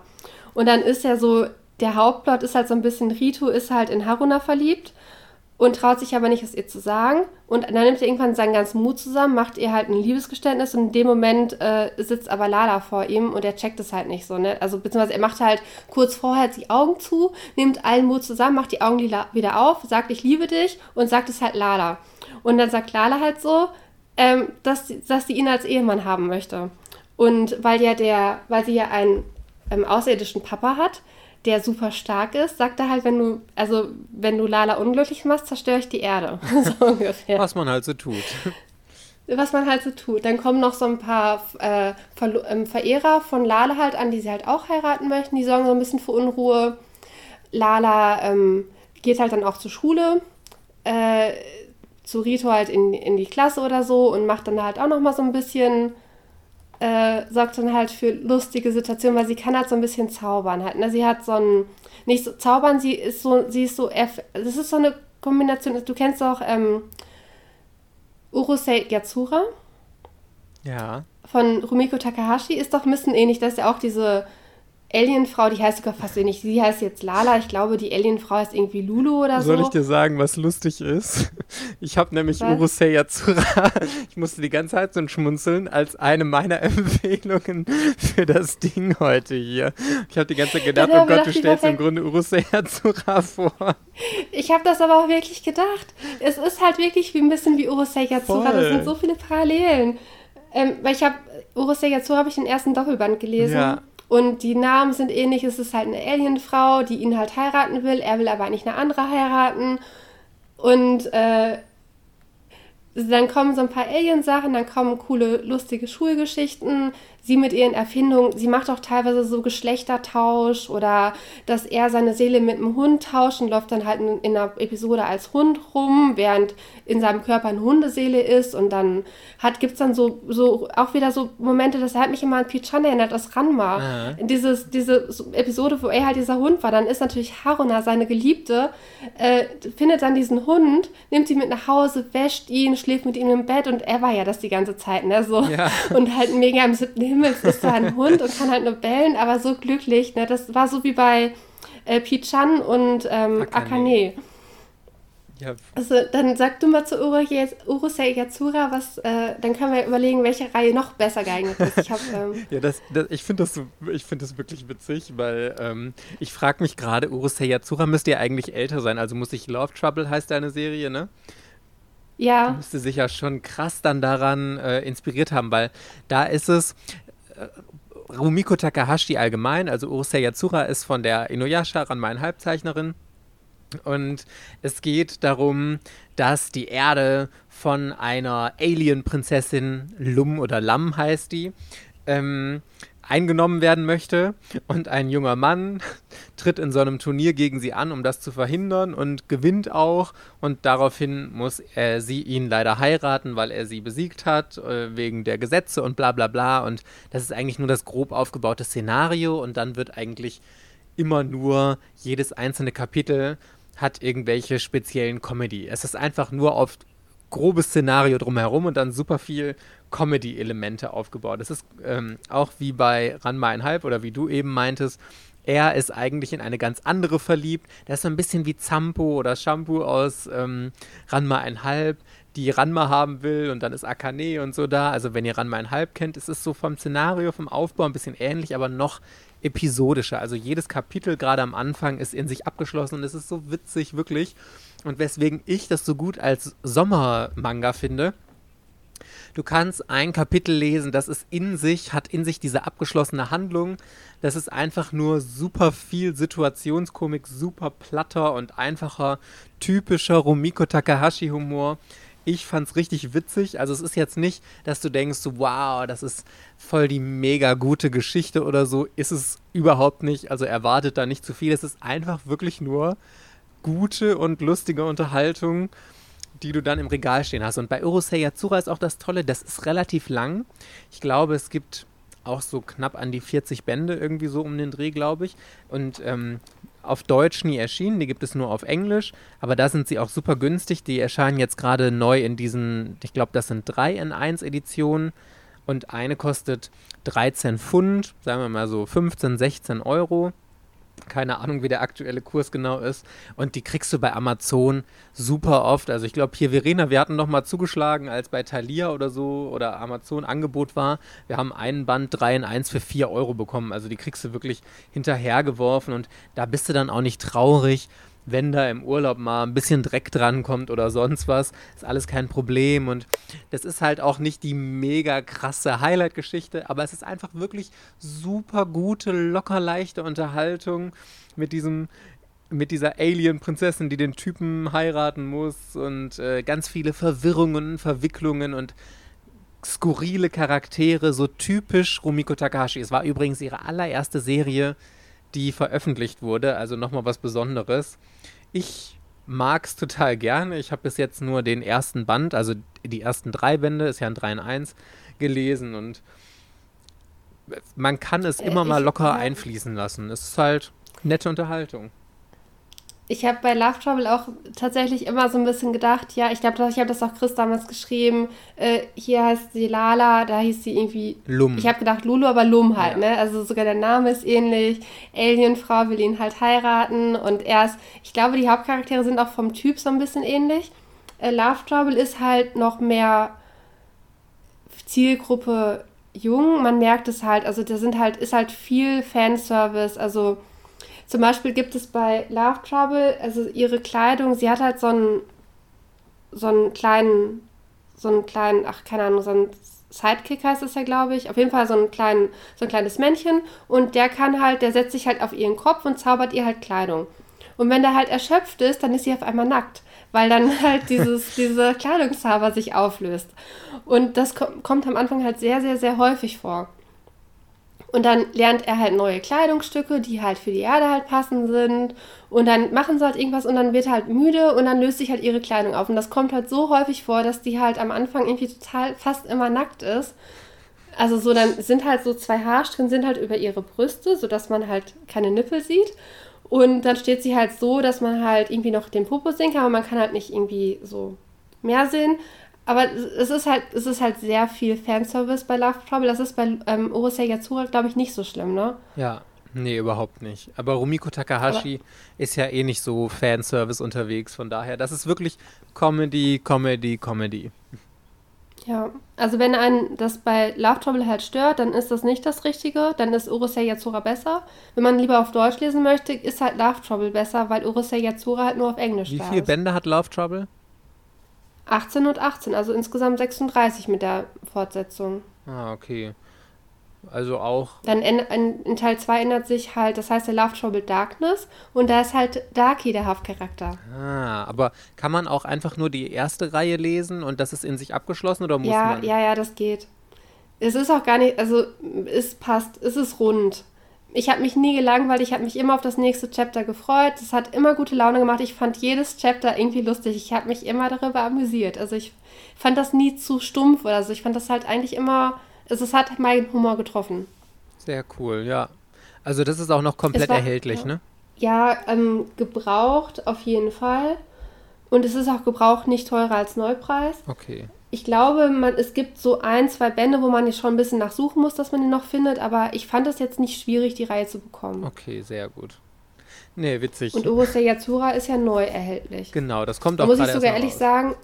Und dann ist ja so, der Hauptplot ist halt so ein bisschen, Rito ist halt in Haruna verliebt und traut sich aber nicht, es ihr zu sagen. Und dann nimmt er irgendwann seinen ganzen Mut zusammen, macht ihr halt ein Liebesgeständnis und in dem Moment äh, sitzt aber Lala vor ihm und er checkt es halt nicht so, ne? Also beziehungsweise er macht halt kurz vorher die Augen zu, nimmt allen Mut zusammen, macht die Augen wieder auf, sagt, ich liebe dich und sagt es halt Lala. Und dann sagt Lala halt so, ähm, dass, dass sie ihn als Ehemann haben möchte. Und weil ja der, weil sie ja einen ähm, außerirdischen Papa hat, der super stark ist, sagt er halt, wenn du, also wenn du Lala unglücklich machst, zerstöre ich die Erde. so ungefähr. Was man halt so tut. Was man halt so tut. Dann kommen noch so ein paar äh, Ver ähm, Verehrer von Lala halt an, die sie halt auch heiraten möchten. Die sorgen so ein bisschen für Unruhe. Lala ähm, geht halt dann auch zur Schule. Äh, zu Rito halt in, in die Klasse oder so und macht dann halt auch noch mal so ein bisschen äh, sorgt dann halt für lustige Situationen, weil sie kann halt so ein bisschen zaubern halt. Ne? Sie hat so ein, nicht so zaubern, sie ist so, sie ist so, das ist so eine Kombination, du kennst auch ähm, Urusei Yatsura. Ja. Von Rumiko Takahashi ist doch ein bisschen ähnlich, das ist ja auch diese Alienfrau, die heißt sogar fast ähnlich. Sie heißt jetzt Lala. Ich glaube, die Alienfrau heißt irgendwie Lulu oder Soll so. Soll ich dir sagen, was lustig ist? Ich habe nämlich was? Urusei Yatsura, ich musste die ganze Zeit so schmunzeln, als eine meiner Empfehlungen für das Ding heute hier. Ich habe die ganze Zeit gedacht, oh Gott, du stellst im Grunde Urusei Yatsura vor. Ich habe das aber auch wirklich gedacht. Es ist halt wirklich wie ein bisschen wie Urusei Yatsura. Das sind so viele Parallelen. Ähm, weil ich habe, Urusei Yatsura habe ich den ersten Doppelband gelesen. Ja. Und die Namen sind ähnlich. Es ist halt eine Alienfrau, die ihn halt heiraten will. Er will aber nicht eine andere heiraten. Und äh, dann kommen so ein paar Alien-Sachen, dann kommen coole, lustige Schulgeschichten. Sie mit ihren Erfindungen, sie macht auch teilweise so Geschlechtertausch oder dass er seine Seele mit einem Hund tauscht und läuft dann halt in, in einer Episode als Hund rum, während in seinem Körper eine Hundeseele ist. Und dann gibt es dann so, so auch wieder so Momente, das hat mich immer an Pichan erinnert, aus Ranma. Ja. Dieses, diese Episode, wo er halt dieser Hund war, dann ist natürlich Haruna, seine Geliebte, äh, findet dann diesen Hund, nimmt sie mit nach Hause, wäscht ihn, schläft mit ihm im Bett und er war ja das die ganze Zeit, ne? So. Ja. Und halt mega im siebten Himmel ist da ein Hund und kann halt nur bellen, aber so glücklich, ne? Das war so wie bei äh, Pichan und ähm, Akane. Akane. Ja. Also dann sag du mal zu Urusei Yatsura, was, äh, dann können wir überlegen, welche Reihe noch besser geeignet ist. Ich, ähm ja, das, das, ich finde das, find das wirklich witzig, weil ähm, ich frage mich gerade, Urusei Yatsura müsste ja eigentlich älter sein, also muss ich Love Trouble heißt deine Serie, ne? Ja. Müsste sich ja schon krass dann daran äh, inspiriert haben, weil da ist es, äh, Rumiko Takahashi allgemein, also Urusei Yatsura ist von der Inuyasha Ranma Halbzeichnerin und es geht darum, dass die Erde von einer Alien-Prinzessin, Lum oder Lam heißt die, ähm, eingenommen werden möchte. Und ein junger Mann tritt in so einem Turnier gegen sie an, um das zu verhindern und gewinnt auch. Und daraufhin muss er, sie ihn leider heiraten, weil er sie besiegt hat, äh, wegen der Gesetze und bla bla bla. Und das ist eigentlich nur das grob aufgebaute Szenario. Und dann wird eigentlich immer nur jedes einzelne Kapitel hat irgendwelche speziellen Comedy. Es ist einfach nur auf grobes Szenario drumherum und dann super viel Comedy-Elemente aufgebaut. Es ist ähm, auch wie bei Ranma einhalb oder wie du eben meintest, er ist eigentlich in eine ganz andere verliebt. Der ist so ein bisschen wie Zampo oder Shampoo aus ähm, Ranma einhalb, die Ranma haben will und dann ist Akane und so da. Also wenn ihr Ranma einhalb kennt, ist es so vom Szenario, vom Aufbau ein bisschen ähnlich, aber noch episodischer. Also jedes Kapitel gerade am Anfang ist in sich abgeschlossen und es ist so witzig, wirklich. Und weswegen ich das so gut als Sommermanga finde, Du kannst ein Kapitel lesen, das ist in sich, hat in sich diese abgeschlossene Handlung. Das ist einfach nur super viel Situationskomik, super platter und einfacher, typischer Rumiko Takahashi-Humor. Ich fand's richtig witzig. Also es ist jetzt nicht, dass du denkst, wow, das ist voll die mega gute Geschichte oder so. Ist es überhaupt nicht. Also erwartet da nicht zu viel. Es ist einfach wirklich nur gute und lustige Unterhaltung die du dann im Regal stehen hast. Und bei Urusei Yatsura ist auch das Tolle, das ist relativ lang. Ich glaube, es gibt auch so knapp an die 40 Bände irgendwie so um den Dreh, glaube ich. Und ähm, auf Deutsch nie erschienen, die gibt es nur auf Englisch, aber da sind sie auch super günstig. Die erscheinen jetzt gerade neu in diesen, ich glaube, das sind drei in 1 Editionen und eine kostet 13 Pfund, sagen wir mal so 15, 16 Euro keine Ahnung, wie der aktuelle Kurs genau ist. Und die kriegst du bei Amazon super oft. Also ich glaube, hier Verena, wir hatten noch mal zugeschlagen, als bei Thalia oder so oder Amazon Angebot war. Wir haben einen Band 3 in 1 für 4 Euro bekommen. Also die kriegst du wirklich hinterhergeworfen und da bist du dann auch nicht traurig, wenn da im Urlaub mal ein bisschen Dreck drankommt oder sonst was, ist alles kein Problem. Und das ist halt auch nicht die mega krasse Highlight-Geschichte, aber es ist einfach wirklich super gute, locker leichte Unterhaltung mit diesem mit dieser Alien-Prinzessin, die den Typen heiraten muss und äh, ganz viele Verwirrungen, Verwicklungen und skurrile Charaktere, so typisch Rumiko Takahashi. Es war übrigens ihre allererste Serie, die veröffentlicht wurde, also nochmal was Besonderes. Ich mag es total gerne. Ich habe bis jetzt nur den ersten Band, also die ersten drei Bände, ist ja ein 3 in 1, gelesen und man kann es immer äh, mal locker einfließen lassen. Es ist halt nette Unterhaltung ich habe bei Love Trouble auch tatsächlich immer so ein bisschen gedacht, ja, ich glaube, ich habe das auch Chris damals geschrieben, äh, hier heißt sie Lala, da hieß sie irgendwie Lum. Ich habe gedacht Lulu, aber Lum halt, ja. ne? Also sogar der Name ist ähnlich. Alienfrau will ihn halt heiraten und er ist, ich glaube, die Hauptcharaktere sind auch vom Typ so ein bisschen ähnlich. Äh, Love Trouble ist halt noch mehr Zielgruppe jung, man merkt es halt, also da sind halt, ist halt viel Fanservice, also zum Beispiel gibt es bei Love Trouble, also ihre Kleidung, sie hat halt so einen, so einen kleinen, so einen kleinen, ach, keine Ahnung, so einen Sidekick heißt es ja, glaube ich. Auf jeden Fall so, einen kleinen, so ein kleines Männchen. Und der kann halt, der setzt sich halt auf ihren Kopf und zaubert ihr halt Kleidung. Und wenn der halt erschöpft ist, dann ist sie auf einmal nackt, weil dann halt dieses, diese Kleidungszauber sich auflöst. Und das kommt am Anfang halt sehr, sehr, sehr häufig vor. Und dann lernt er halt neue Kleidungsstücke, die halt für die Erde halt passend sind. Und dann machen sie halt irgendwas und dann wird er halt müde und dann löst sich halt ihre Kleidung auf. Und das kommt halt so häufig vor, dass die halt am Anfang irgendwie total fast immer nackt ist. Also so, dann sind halt so zwei Haarsträhnen sind halt über ihre Brüste, sodass man halt keine Nippel sieht. Und dann steht sie halt so, dass man halt irgendwie noch den Popo sehen kann, aber man kann halt nicht irgendwie so mehr sehen. Aber es ist halt, es ist halt sehr viel Fanservice bei Love Trouble. Das ist bei ähm, Urusei Yatsura, glaube ich, nicht so schlimm, ne? Ja, nee, überhaupt nicht. Aber Rumiko Takahashi Aber ist ja eh nicht so Fanservice unterwegs. Von daher, das ist wirklich Comedy, Comedy, Comedy. Ja, also wenn einen das bei Love Trouble halt stört, dann ist das nicht das Richtige. Dann ist Urusei Yatsura besser. Wenn man lieber auf Deutsch lesen möchte, ist halt Love Trouble besser, weil Urusei Yatsura halt nur auf Englisch Wie viele Bände hat Love Trouble? 18 und 18, also insgesamt 36 mit der Fortsetzung. Ah, okay. Also auch. Dann in, in, in Teil 2 ändert sich halt, das heißt, der Love Trouble Darkness und da ist halt Darky der Hauptcharakter. Ah, aber kann man auch einfach nur die erste Reihe lesen und das ist in sich abgeschlossen oder muss ja, man? Ja, ja, das geht. Es ist auch gar nicht, also es passt, es ist rund ich habe mich nie gelangweilt, ich habe mich immer auf das nächste Chapter gefreut. Es hat immer gute Laune gemacht. Ich fand jedes Chapter irgendwie lustig. Ich habe mich immer darüber amüsiert. Also ich fand das nie zu stumpf oder so. Ich fand das halt eigentlich immer, also es hat meinen Humor getroffen. Sehr cool, ja. Also das ist auch noch komplett war, erhältlich, ja, ne? Ja, ähm, gebraucht auf jeden Fall. Und es ist auch gebraucht nicht teurer als Neupreis. Okay. Ich glaube, man, es gibt so ein, zwei Bände, wo man jetzt schon ein bisschen nachsuchen muss, dass man ihn noch findet, aber ich fand es jetzt nicht schwierig, die Reihe zu bekommen. Okay, sehr gut. Nee, witzig. Und Urusei Yatsura ist ja neu erhältlich. Genau, das kommt Da auch muss ich sogar ehrlich raus. sagen,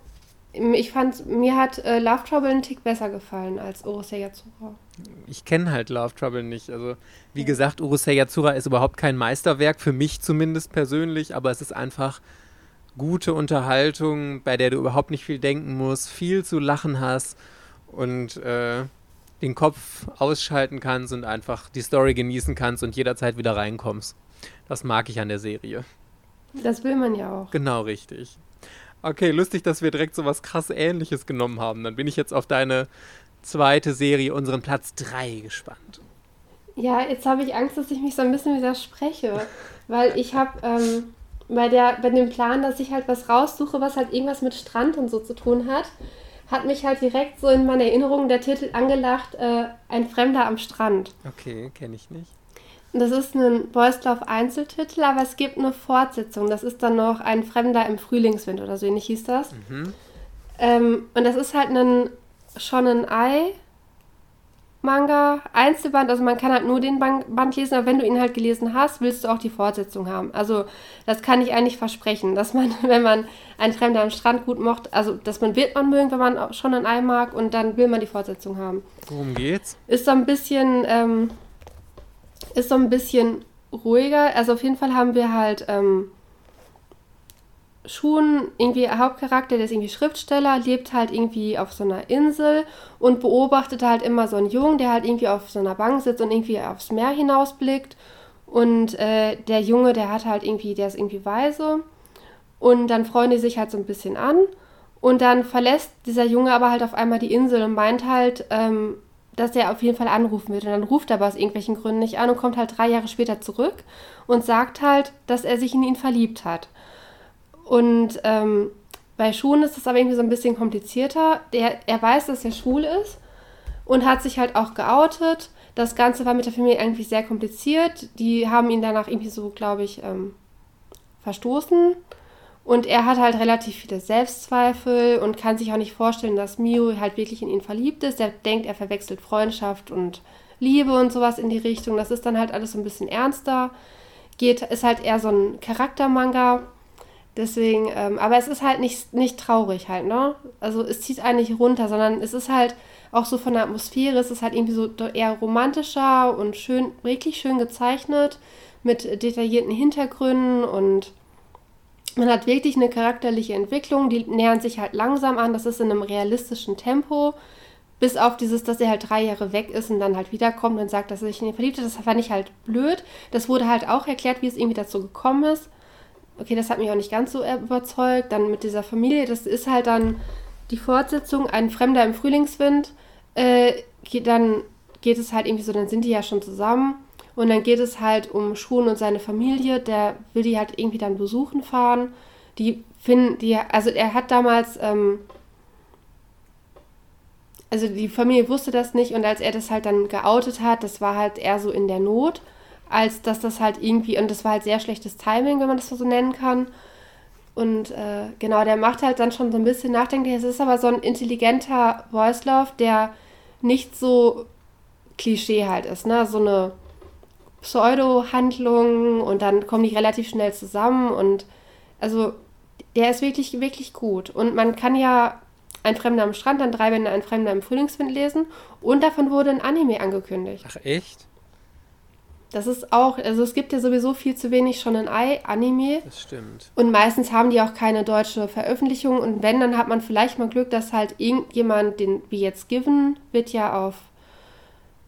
ich fand, mir hat äh, Love Trouble einen Tick besser gefallen als Urusei Yatsura. Ich kenne halt Love Trouble nicht. Also, wie gesagt, Urusei Yatsura ist überhaupt kein Meisterwerk, für mich zumindest persönlich, aber es ist einfach gute Unterhaltung, bei der du überhaupt nicht viel denken musst, viel zu lachen hast und äh, den Kopf ausschalten kannst und einfach die Story genießen kannst und jederzeit wieder reinkommst. Das mag ich an der Serie. Das will man ja auch. Genau richtig. Okay, lustig, dass wir direkt so was krass Ähnliches genommen haben. Dann bin ich jetzt auf deine zweite Serie, unseren Platz 3, gespannt. Ja, jetzt habe ich Angst, dass ich mich so ein bisschen widerspreche, weil ich habe ähm, bei, der, bei dem Plan, dass ich halt was raussuche, was halt irgendwas mit Strand und so zu tun hat, hat mich halt direkt so in meiner Erinnerung der Titel angelacht, äh, Ein Fremder am Strand. Okay, kenne ich nicht. Das ist ein Love Einzeltitel, aber es gibt eine Fortsetzung. Das ist dann noch Ein Fremder im Frühlingswind oder so ähnlich hieß das. Mhm. Ähm, und das ist halt ein Shonen Ai Manga Einzelband, also man kann halt nur den Band, lesen, aber wenn du ihn halt gelesen hast, willst du auch die Fortsetzung haben. Also das kann ich eigentlich versprechen, dass man, wenn man ein Fremder am Strand gut mocht, also dass man wird man mögen, wenn man auch schon ein Ei mag und dann will man die Fortsetzung haben. Worum geht's? Ist so ein bisschen, ähm, ist so ein bisschen ruhiger. Also auf jeden Fall haben wir halt ähm, Shun, irgendwie Hauptcharakter, der ist irgendwie Schriftsteller, lebt halt irgendwie auf so einer Insel und beobachtet halt immer so einen Jungen, der halt irgendwie auf so einer Bank sitzt und irgendwie aufs Meer hinausblickt. Und äh, der Junge, der hat halt irgendwie, der ist irgendwie weise. Und dann freuen die sich halt so ein bisschen an. Und dann verlässt dieser Junge aber halt auf einmal die Insel und meint halt, ähm, dass er auf jeden Fall anrufen wird. Und dann ruft er aber aus irgendwelchen Gründen nicht an und kommt halt drei Jahre später zurück und sagt halt, dass er sich in ihn verliebt hat. Und ähm, bei Schuhen ist das aber irgendwie so ein bisschen komplizierter. Der, er weiß, dass er schwul ist und hat sich halt auch geoutet. Das Ganze war mit der Familie irgendwie sehr kompliziert. Die haben ihn danach irgendwie so, glaube ich, ähm, verstoßen. Und er hat halt relativ viele Selbstzweifel und kann sich auch nicht vorstellen, dass Mio halt wirklich in ihn verliebt ist. Er denkt, er verwechselt Freundschaft und Liebe und sowas in die Richtung. Das ist dann halt alles so ein bisschen ernster. Geht, ist halt eher so ein Charaktermanga. Deswegen, ähm, aber es ist halt nicht, nicht traurig halt, ne? Also es zieht eigentlich runter, sondern es ist halt auch so von der Atmosphäre, es ist halt irgendwie so eher romantischer und schön, wirklich schön gezeichnet, mit detaillierten Hintergründen und man hat wirklich eine charakterliche Entwicklung, die nähern sich halt langsam an, das ist in einem realistischen Tempo, bis auf dieses, dass er halt drei Jahre weg ist und dann halt wiederkommt und sagt, dass er sich in ihn verliebt hat, das fand ich halt blöd. Das wurde halt auch erklärt, wie es irgendwie dazu gekommen ist. Okay, das hat mich auch nicht ganz so überzeugt. Dann mit dieser Familie, das ist halt dann die Fortsetzung, ein Fremder im Frühlingswind. Äh, geht, dann geht es halt irgendwie so, dann sind die ja schon zusammen. Und dann geht es halt um Schun und seine Familie. Der will die halt irgendwie dann besuchen fahren. Die finden, die, also er hat damals, ähm, also die Familie wusste das nicht und als er das halt dann geoutet hat, das war halt eher so in der Not, als dass das halt irgendwie, und das war halt sehr schlechtes Timing, wenn man das so nennen kann. Und äh, genau, der macht halt dann schon so ein bisschen nachdenklich. Es ist aber so ein intelligenter Voice Love, der nicht so Klischee halt ist, ne? So eine Pseudo-Handlung und dann kommen die relativ schnell zusammen und also der ist wirklich, wirklich gut. Und man kann ja ein Fremder am Strand, dann drei Bände ein Fremder im Frühlingswind lesen und davon wurde ein Anime angekündigt. Ach, echt? Das ist auch, also es gibt ja sowieso viel zu wenig schon ein Ei-Anime. Das stimmt. Und meistens haben die auch keine deutsche Veröffentlichung. Und wenn, dann hat man vielleicht mal Glück, dass halt irgendjemand, den, wie jetzt Given, wird ja auf,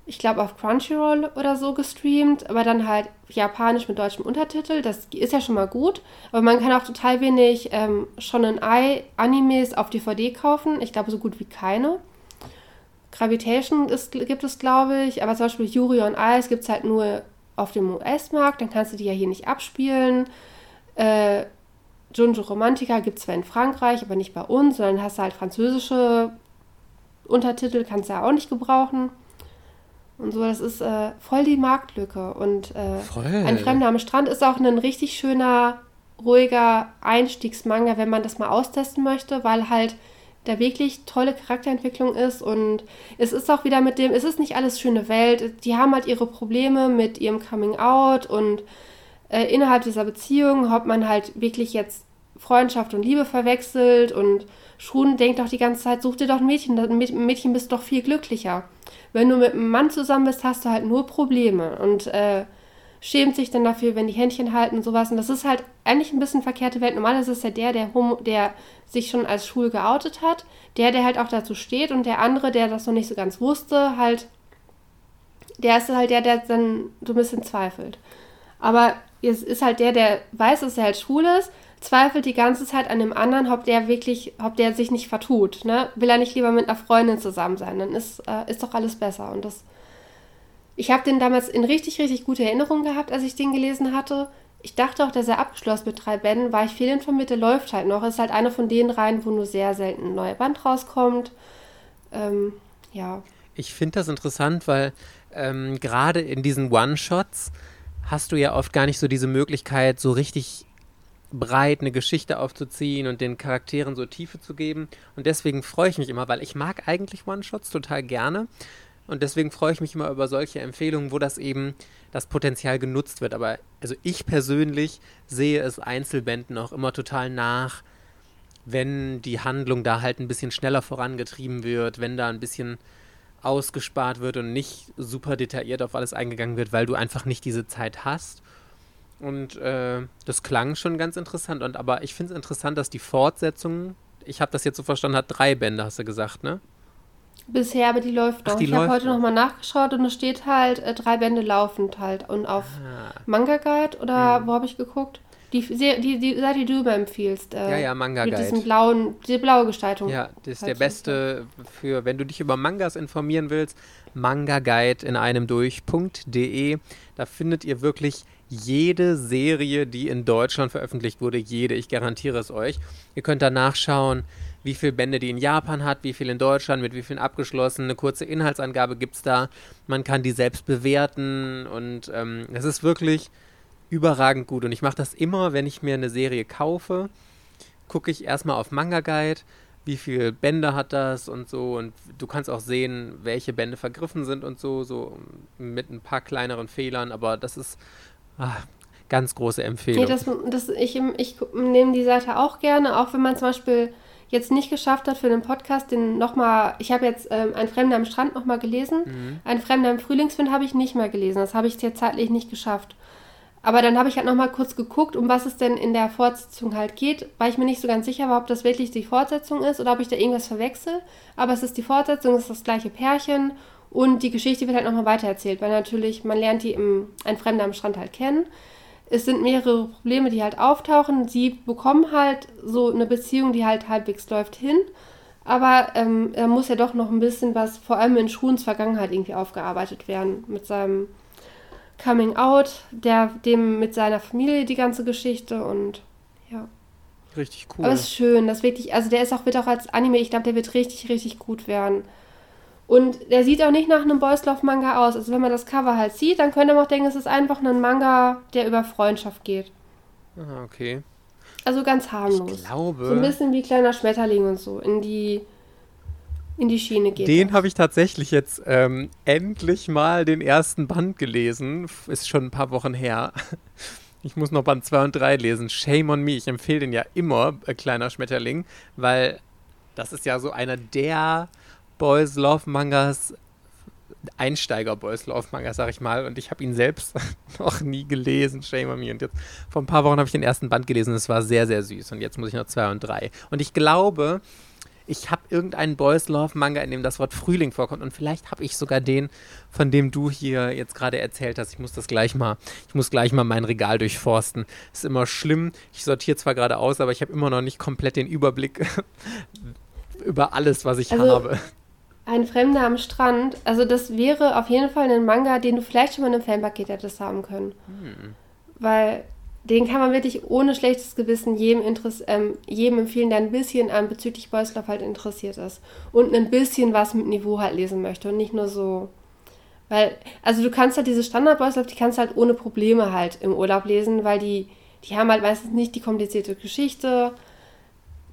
ich glaube, auf Crunchyroll oder so gestreamt, aber dann halt japanisch mit deutschem Untertitel. Das ist ja schon mal gut. Aber man kann auch total wenig ähm, schon ein Ei-Animes auf DVD kaufen. Ich glaube, so gut wie keine. Gravitation ist, gibt es, glaube ich, aber zum Beispiel Yuri on Ice gibt es halt nur auf dem US-Markt, dann kannst du die ja hier nicht abspielen. Äh, Junjo Romantica gibt es zwar in Frankreich, aber nicht bei uns, sondern hast du halt französische Untertitel, kannst du ja auch nicht gebrauchen. Und so, das ist äh, voll die Marktlücke. Und äh, ein Fremder am Strand ist auch ein richtig schöner ruhiger Einstiegsmanga, wenn man das mal austesten möchte, weil halt da wirklich tolle Charakterentwicklung ist und es ist auch wieder mit dem, es ist nicht alles schöne Welt, die haben halt ihre Probleme mit ihrem Coming Out und äh, innerhalb dieser Beziehung, ob man halt wirklich jetzt Freundschaft und Liebe verwechselt und Schrun denkt doch die ganze Zeit, such dir doch ein Mädchen, einem Mädchen bist doch viel glücklicher. Wenn du mit einem Mann zusammen bist, hast du halt nur Probleme und äh, schämt sich dann dafür, wenn die Händchen halten und sowas. Und das ist halt eigentlich ein bisschen verkehrte Welt. Normalerweise ist ja der, der, Homo, der sich schon als schwul geoutet hat, der, der halt auch dazu steht und der andere, der das noch nicht so ganz wusste, halt, der ist halt der, der dann so ein bisschen zweifelt. Aber es ist halt der, der weiß, dass er halt schwul ist, zweifelt die ganze Zeit an dem anderen, ob der wirklich, ob der sich nicht vertut. Ne? Will er nicht lieber mit einer Freundin zusammen sein, dann ist, äh, ist doch alles besser. Und das ich habe den damals in richtig, richtig gute Erinnerung gehabt, als ich den gelesen hatte. Ich dachte auch, dass er abgeschlossen mit drei Bänden, war ich fehlinformiert, der läuft halt noch. Ist halt einer von den Reihen, wo nur sehr selten ein neuer Band rauskommt. Ähm, ja. Ich finde das interessant, weil ähm, gerade in diesen One-Shots hast du ja oft gar nicht so diese Möglichkeit, so richtig breit eine Geschichte aufzuziehen und den Charakteren so Tiefe zu geben. Und deswegen freue ich mich immer, weil ich mag eigentlich One-Shots total gerne. Und deswegen freue ich mich immer über solche Empfehlungen, wo das eben das Potenzial genutzt wird. Aber also ich persönlich sehe es Einzelbänden auch immer total nach, wenn die Handlung da halt ein bisschen schneller vorangetrieben wird, wenn da ein bisschen ausgespart wird und nicht super detailliert auf alles eingegangen wird, weil du einfach nicht diese Zeit hast. Und äh, das klang schon ganz interessant. Und aber ich finde es interessant, dass die Fortsetzung, ich habe das jetzt so verstanden, hat drei Bände, hast du gesagt, ne? Bisher, aber die läuft noch. Ach, die ich habe heute nochmal nachgeschaut und es steht halt äh, drei Bände laufend halt. Und auf ah. Manga Guide oder hm. wo habe ich geguckt? Die, die, die Seite, die du immer empfiehlst. Äh, ja, ja, Manga Guide. Mit diesem blauen, diese blaue Gestaltung. Ja, das ist halt der beste für, wenn du dich über Mangas informieren willst, Manga Guide in einem durch.de. Da findet ihr wirklich jede Serie, die in Deutschland veröffentlicht wurde, jede, ich garantiere es euch. Ihr könnt da nachschauen, wie viele Bände die in Japan hat, wie viel in Deutschland, mit wie vielen abgeschlossen, eine kurze Inhaltsangabe gibt es da. Man kann die selbst bewerten und ähm, es ist wirklich überragend gut. Und ich mache das immer, wenn ich mir eine Serie kaufe, gucke ich erstmal auf Manga Guide, wie viele Bände hat das und so. Und du kannst auch sehen, welche Bände vergriffen sind und so, so mit ein paar kleineren Fehlern. Aber das ist ach, ganz große Empfehlung. Nee, das, das, ich, ich nehme die Seite auch gerne, auch wenn man zum Beispiel jetzt nicht geschafft hat für den Podcast, den nochmal, ich habe jetzt ähm, Ein Fremder am Strand nochmal gelesen, mhm. Ein Fremder im Frühlingswind habe ich nicht mehr gelesen, das habe ich jetzt zeitlich nicht geschafft. Aber dann habe ich halt nochmal kurz geguckt, um was es denn in der Fortsetzung halt geht, weil ich mir nicht so ganz sicher war, ob das wirklich die Fortsetzung ist oder ob ich da irgendwas verwechsel. Aber es ist die Fortsetzung, es ist das gleiche Pärchen und die Geschichte wird halt nochmal weitererzählt, weil natürlich, man lernt die im Ein Fremder am Strand halt kennen es sind mehrere Probleme, die halt auftauchen. Sie bekommen halt so eine Beziehung, die halt halbwegs läuft, hin. Aber ähm, er muss ja doch noch ein bisschen was, vor allem in Schruns Vergangenheit, irgendwie aufgearbeitet werden. Mit seinem Coming Out, der, dem mit seiner Familie die ganze Geschichte und ja. Richtig cool. Aber es ist schön, das wirklich, also der ist auch, wird auch als Anime, ich glaube, der wird richtig, richtig gut werden. Und der sieht auch nicht nach einem Boys Love Manga aus. Also wenn man das Cover halt sieht, dann könnte man auch denken, es ist einfach ein Manga, der über Freundschaft geht. Ah, okay. Also ganz harmlos. Ich glaube. So ein bisschen wie kleiner Schmetterling und so. In die, in die Schiene geht. Den habe ich tatsächlich jetzt ähm, endlich mal den ersten Band gelesen. Ist schon ein paar Wochen her. Ich muss noch Band 2 und 3 lesen. Shame on me. Ich empfehle den ja immer, äh, kleiner Schmetterling, weil das ist ja so einer der Boys Love Mangas, Einsteiger Boys Love Mangas, sag ich mal. Und ich habe ihn selbst noch nie gelesen, shame on me. Und jetzt vor ein paar Wochen habe ich den ersten Band gelesen. Es war sehr, sehr süß. Und jetzt muss ich noch zwei und drei. Und ich glaube, ich habe irgendeinen Boys Love Manga, in dem das Wort Frühling vorkommt. Und vielleicht habe ich sogar den, von dem du hier jetzt gerade erzählt hast. Ich muss das gleich mal, ich muss gleich mal mein Regal durchforsten. Ist immer schlimm. Ich sortiere zwar gerade aus, aber ich habe immer noch nicht komplett den Überblick über alles, was ich also, habe. Ein Fremder am Strand. Also das wäre auf jeden Fall ein Manga, den du vielleicht schon mal in einem Fanpaket hättest haben können. Hm. Weil den kann man wirklich ohne schlechtes Gewissen jedem, Interess ähm, jedem empfehlen, der ein bisschen an bezüglich Boys Love halt interessiert ist. Und ein bisschen was mit Niveau halt lesen möchte und nicht nur so. Weil, also du kannst halt diese Standard Boys Love, die kannst du halt ohne Probleme halt im Urlaub lesen, weil die die haben halt meistens nicht die komplizierte Geschichte.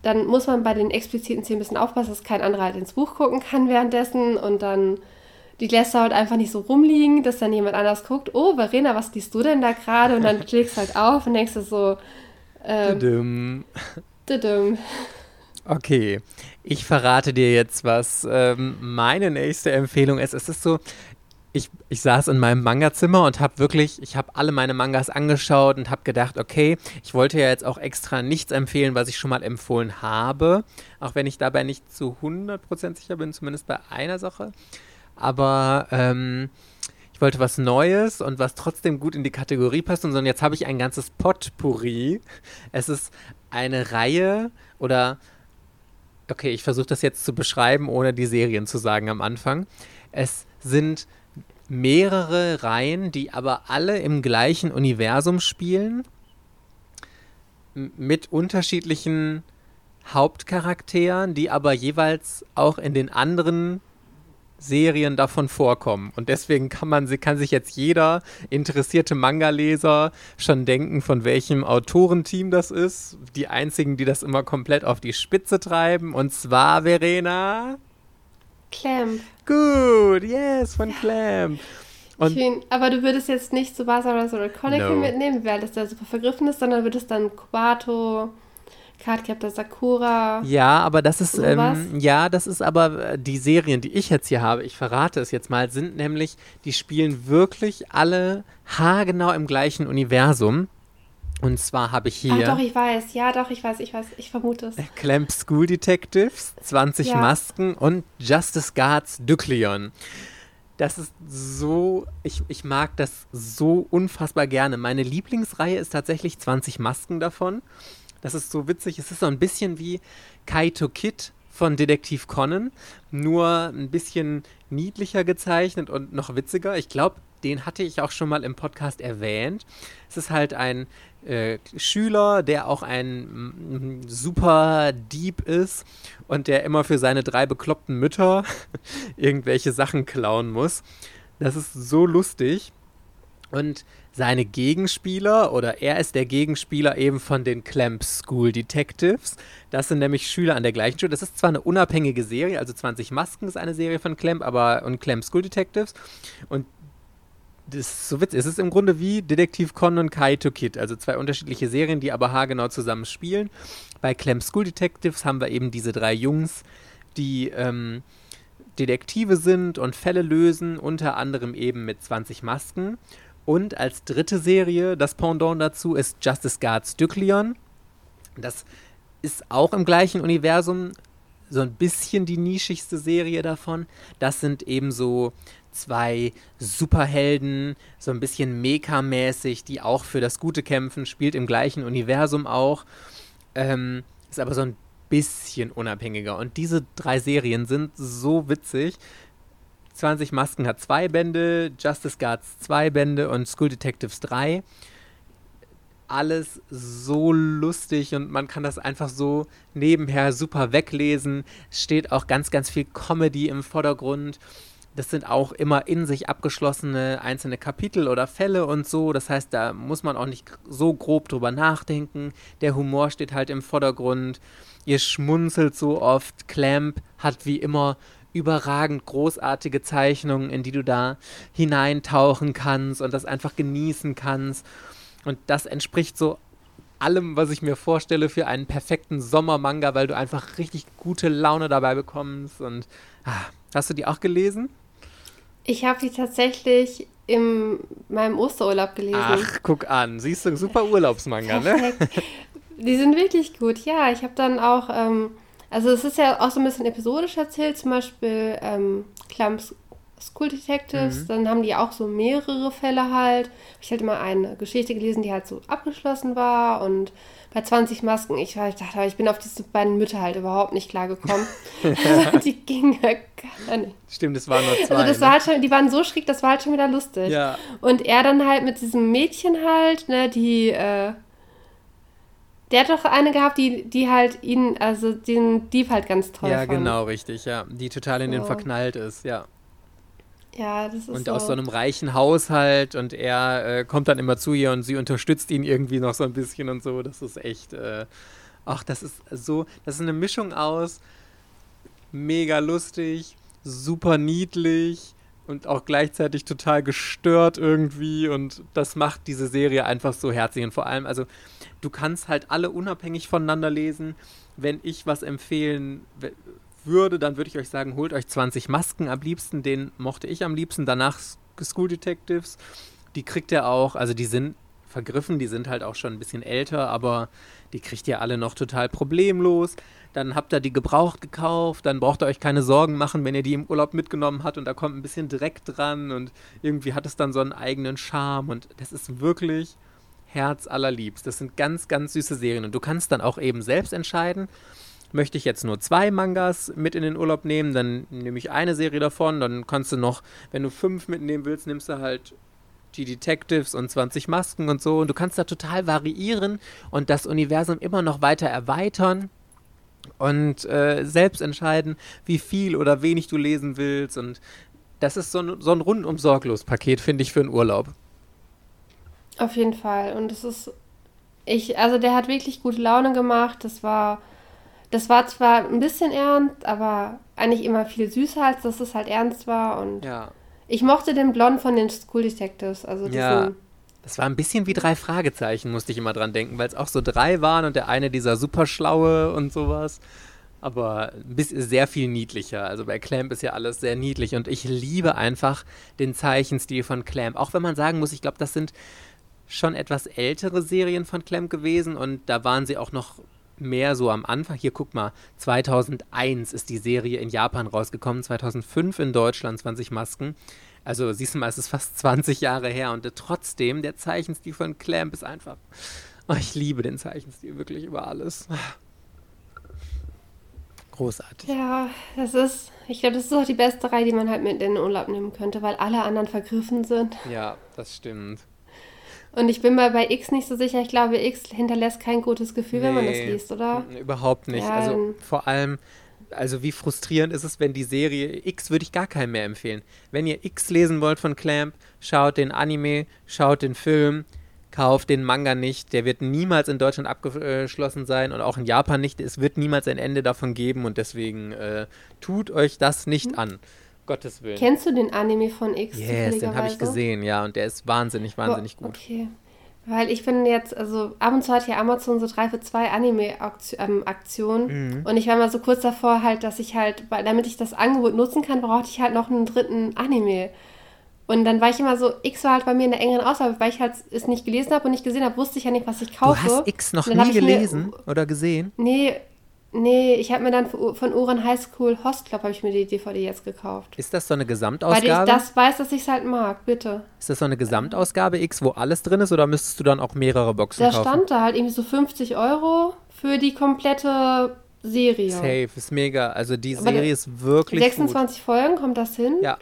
Dann muss man bei den expliziten Szenen ein bisschen aufpassen, dass kein anderer halt ins Buch gucken kann währenddessen und dann die lässt halt einfach nicht so rumliegen, dass dann jemand anders guckt, oh, Verena, was liest du denn da gerade? Und dann klickst halt auf und denkst du so, ähm, Düdüm. Okay, ich verrate dir jetzt, was ähm, meine nächste Empfehlung ist. Es ist so, ich, ich saß in meinem Manga-Zimmer und habe wirklich, ich habe alle meine Mangas angeschaut und habe gedacht, okay, ich wollte ja jetzt auch extra nichts empfehlen, was ich schon mal empfohlen habe, auch wenn ich dabei nicht zu 100% sicher bin, zumindest bei einer Sache. Aber ähm, ich wollte was Neues und was trotzdem gut in die Kategorie passt. Und so, und jetzt habe ich ein ganzes Potpourri. Es ist eine Reihe oder okay, ich versuche das jetzt zu beschreiben, ohne die Serien zu sagen am Anfang. Es sind mehrere Reihen, die aber alle im gleichen Universum spielen, mit unterschiedlichen Hauptcharakteren, die aber jeweils auch in den anderen Serien davon vorkommen. Und deswegen kann man kann sich jetzt jeder interessierte Manga-Leser schon denken, von welchem Autorenteam das ist. Die einzigen, die das immer komplett auf die Spitze treiben. Und zwar Verena. Clamp. Gut, yes, von Clamp. Und Schön, aber du würdest jetzt nicht so Basara oder Chronicle no. mitnehmen, weil das da super vergriffen ist, sondern würdest dann Quato, Cardcaptor Sakura. Ja, aber das ist, ähm, ja, das ist aber äh, die Serien, die ich jetzt hier habe, ich verrate es jetzt mal, sind nämlich, die spielen wirklich alle haargenau im gleichen Universum. Und zwar habe ich hier. Ach doch, ich weiß. Ja, doch, ich weiß, ich weiß. Ich vermute es. Clamp School Detectives, 20 ja. Masken und Justice Guards Dykleon. Das ist so, ich, ich mag das so unfassbar gerne. Meine Lieblingsreihe ist tatsächlich 20 Masken davon. Das ist so witzig. Es ist so ein bisschen wie Kaito Kid von Detektiv Conan, nur ein bisschen niedlicher gezeichnet und noch witziger. Ich glaube, den hatte ich auch schon mal im Podcast erwähnt. Es ist halt ein äh, Schüler, der auch ein super Dieb ist und der immer für seine drei bekloppten Mütter irgendwelche Sachen klauen muss. Das ist so lustig. Und seine Gegenspieler oder er ist der Gegenspieler eben von den Clamp School Detectives. Das sind nämlich Schüler an der gleichen Schule. Das ist zwar eine unabhängige Serie, also 20 Masken ist eine Serie von Clamp, aber und Clamp School Detectives. Und das ist so witzig. Es ist im Grunde wie Detektiv Con und Kaito Kid, also zwei unterschiedliche Serien, die aber haargenau zusammen spielen. Bei Clamp School Detectives haben wir eben diese drei Jungs, die ähm, Detektive sind und Fälle lösen, unter anderem eben mit 20 Masken. Und als dritte Serie, das Pendant dazu, ist Justice Guards Dykleon. Das ist auch im gleichen Universum so ein bisschen die nischigste Serie davon. Das sind eben so zwei Superhelden, so ein bisschen Mecha-mäßig, die auch für das Gute kämpfen, spielt im gleichen Universum auch. Ähm, ist aber so ein bisschen unabhängiger. Und diese drei Serien sind so witzig. 20 Masken hat zwei Bände, Justice Guards zwei Bände und School Detectives drei. Alles so lustig und man kann das einfach so nebenher super weglesen. Steht auch ganz, ganz viel Comedy im Vordergrund. Das sind auch immer in sich abgeschlossene einzelne Kapitel oder Fälle und so. Das heißt, da muss man auch nicht so grob drüber nachdenken. Der Humor steht halt im Vordergrund. Ihr schmunzelt so oft. Clamp hat wie immer überragend großartige Zeichnungen, in die du da hineintauchen kannst und das einfach genießen kannst. Und das entspricht so allem, was ich mir vorstelle für einen perfekten Sommermanga, weil du einfach richtig gute Laune dabei bekommst. Und ah, hast du die auch gelesen? Ich habe die tatsächlich in meinem Osterurlaub gelesen. Ach, guck an. Siehst du, super Urlaubsmanga, ne? Die sind wirklich gut, ja. Ich habe dann auch ähm, also es ist ja auch so ein bisschen episodisch erzählt, zum Beispiel ähm, Clumps School Detectives, mhm. dann haben die auch so mehrere Fälle halt. Ich hatte mal eine Geschichte gelesen, die halt so abgeschlossen war und bei 20 Masken, ich, ich dachte, ich bin auf diese beiden Mütter halt überhaupt nicht klargekommen. die gingen ja gar nicht. Stimmt, es waren nur zwei. Also das war ne? halt schon, die waren so schräg, das war halt schon wieder lustig. Ja. Und er dann halt mit diesem Mädchen halt, ne, die äh, der hat doch eine gehabt, die, die halt ihn, also den Dieb halt ganz toll Ja, fand. genau, richtig, ja. Die total in so. den verknallt ist, ja. Ja, das ist und so. aus so einem reichen Haushalt und er äh, kommt dann immer zu ihr und sie unterstützt ihn irgendwie noch so ein bisschen und so. Das ist echt, äh, ach, das ist so, das ist eine Mischung aus mega lustig, super niedlich und auch gleichzeitig total gestört irgendwie und das macht diese Serie einfach so herzlich und vor allem, also du kannst halt alle unabhängig voneinander lesen. Wenn ich was empfehlen würde, dann würde ich euch sagen, holt euch 20 Masken am liebsten, den mochte ich am liebsten. Danach School Detectives, die kriegt ihr auch, also die sind vergriffen, die sind halt auch schon ein bisschen älter, aber die kriegt ihr alle noch total problemlos. Dann habt ihr die gebraucht gekauft, dann braucht ihr euch keine Sorgen machen, wenn ihr die im Urlaub mitgenommen habt und da kommt ein bisschen Dreck dran und irgendwie hat es dann so einen eigenen Charme und das ist wirklich Herz allerliebst. Das sind ganz, ganz süße Serien und du kannst dann auch eben selbst entscheiden, möchte ich jetzt nur zwei Mangas mit in den Urlaub nehmen, dann nehme ich eine Serie davon, dann kannst du noch, wenn du fünf mitnehmen willst, nimmst du halt die Detectives und 20 Masken und so. Und du kannst da total variieren und das Universum immer noch weiter erweitern und äh, selbst entscheiden, wie viel oder wenig du lesen willst. Und das ist so ein, so ein rundum sorglos Paket, finde ich, für einen Urlaub. Auf jeden Fall. Und es ist ich, also der hat wirklich gute Laune gemacht, das war das war zwar ein bisschen ernst, aber eigentlich immer viel süßer, als dass es halt ernst war. Und ja. ich mochte den Blond von den School Detectives. Also ja. Das war ein bisschen wie drei Fragezeichen, musste ich immer dran denken, weil es auch so drei waren und der eine dieser superschlaue und sowas. Aber sehr viel niedlicher. Also bei Clamp ist ja alles sehr niedlich und ich liebe einfach den Zeichenstil von Clamp. Auch wenn man sagen muss, ich glaube, das sind schon etwas ältere Serien von Clamp gewesen und da waren sie auch noch mehr so am Anfang. Hier guck mal, 2001 ist die Serie in Japan rausgekommen, 2005 in Deutschland 20 Masken. Also siehst du mal, es ist fast 20 Jahre her und trotzdem der Zeichenstil von Clamp ist einfach. Oh, ich liebe den Zeichenstil wirklich über alles. Großartig. Ja, das ist, ich glaube, das ist auch die beste Reihe, die man halt mit in den Urlaub nehmen könnte, weil alle anderen vergriffen sind. Ja, das stimmt. Und ich bin mal bei X nicht so sicher. Ich glaube, X hinterlässt kein gutes Gefühl, nee, wenn man das liest, oder? Überhaupt nicht. Ja, also vor allem, also wie frustrierend ist es, wenn die Serie X würde ich gar keinem mehr empfehlen. Wenn ihr X lesen wollt von Clamp, schaut den Anime, schaut den Film, kauft den Manga nicht. Der wird niemals in Deutschland abgeschlossen sein und auch in Japan nicht. Es wird niemals ein Ende davon geben und deswegen äh, tut euch das nicht mhm. an. Gottes Willen. Kennst du den Anime von X? Yes, den habe ich gesehen, ja. Und der ist wahnsinnig, wahnsinnig gut. Okay. Weil ich bin jetzt, also ab und zu hat ja Amazon so drei für zwei Anime-Aktionen. Ähm, mhm. Und ich war mal so kurz davor halt, dass ich halt, damit ich das Angebot nutzen kann, brauchte ich halt noch einen dritten Anime. Und dann war ich immer so, X war halt bei mir in der engeren Auswahl, weil ich halt es nicht gelesen habe und nicht gesehen habe, wusste ich ja nicht, was ich kaufe. Du hast X noch nie gelesen mir, oder gesehen? Nee, Nee, ich habe mir dann von Uran High School Host Club habe ich mir die DVD jetzt gekauft. Ist das so eine Gesamtausgabe? Weil ich das weiß, dass ich es halt mag, bitte. Ist das so eine Gesamtausgabe X, wo alles drin ist oder müsstest du dann auch mehrere Boxen da kaufen? Da stand da halt irgendwie so 50 Euro für die komplette Serie. Safe, ist mega. Also die Aber Serie ist wirklich 26 gut. Folgen, kommt das hin? Ja.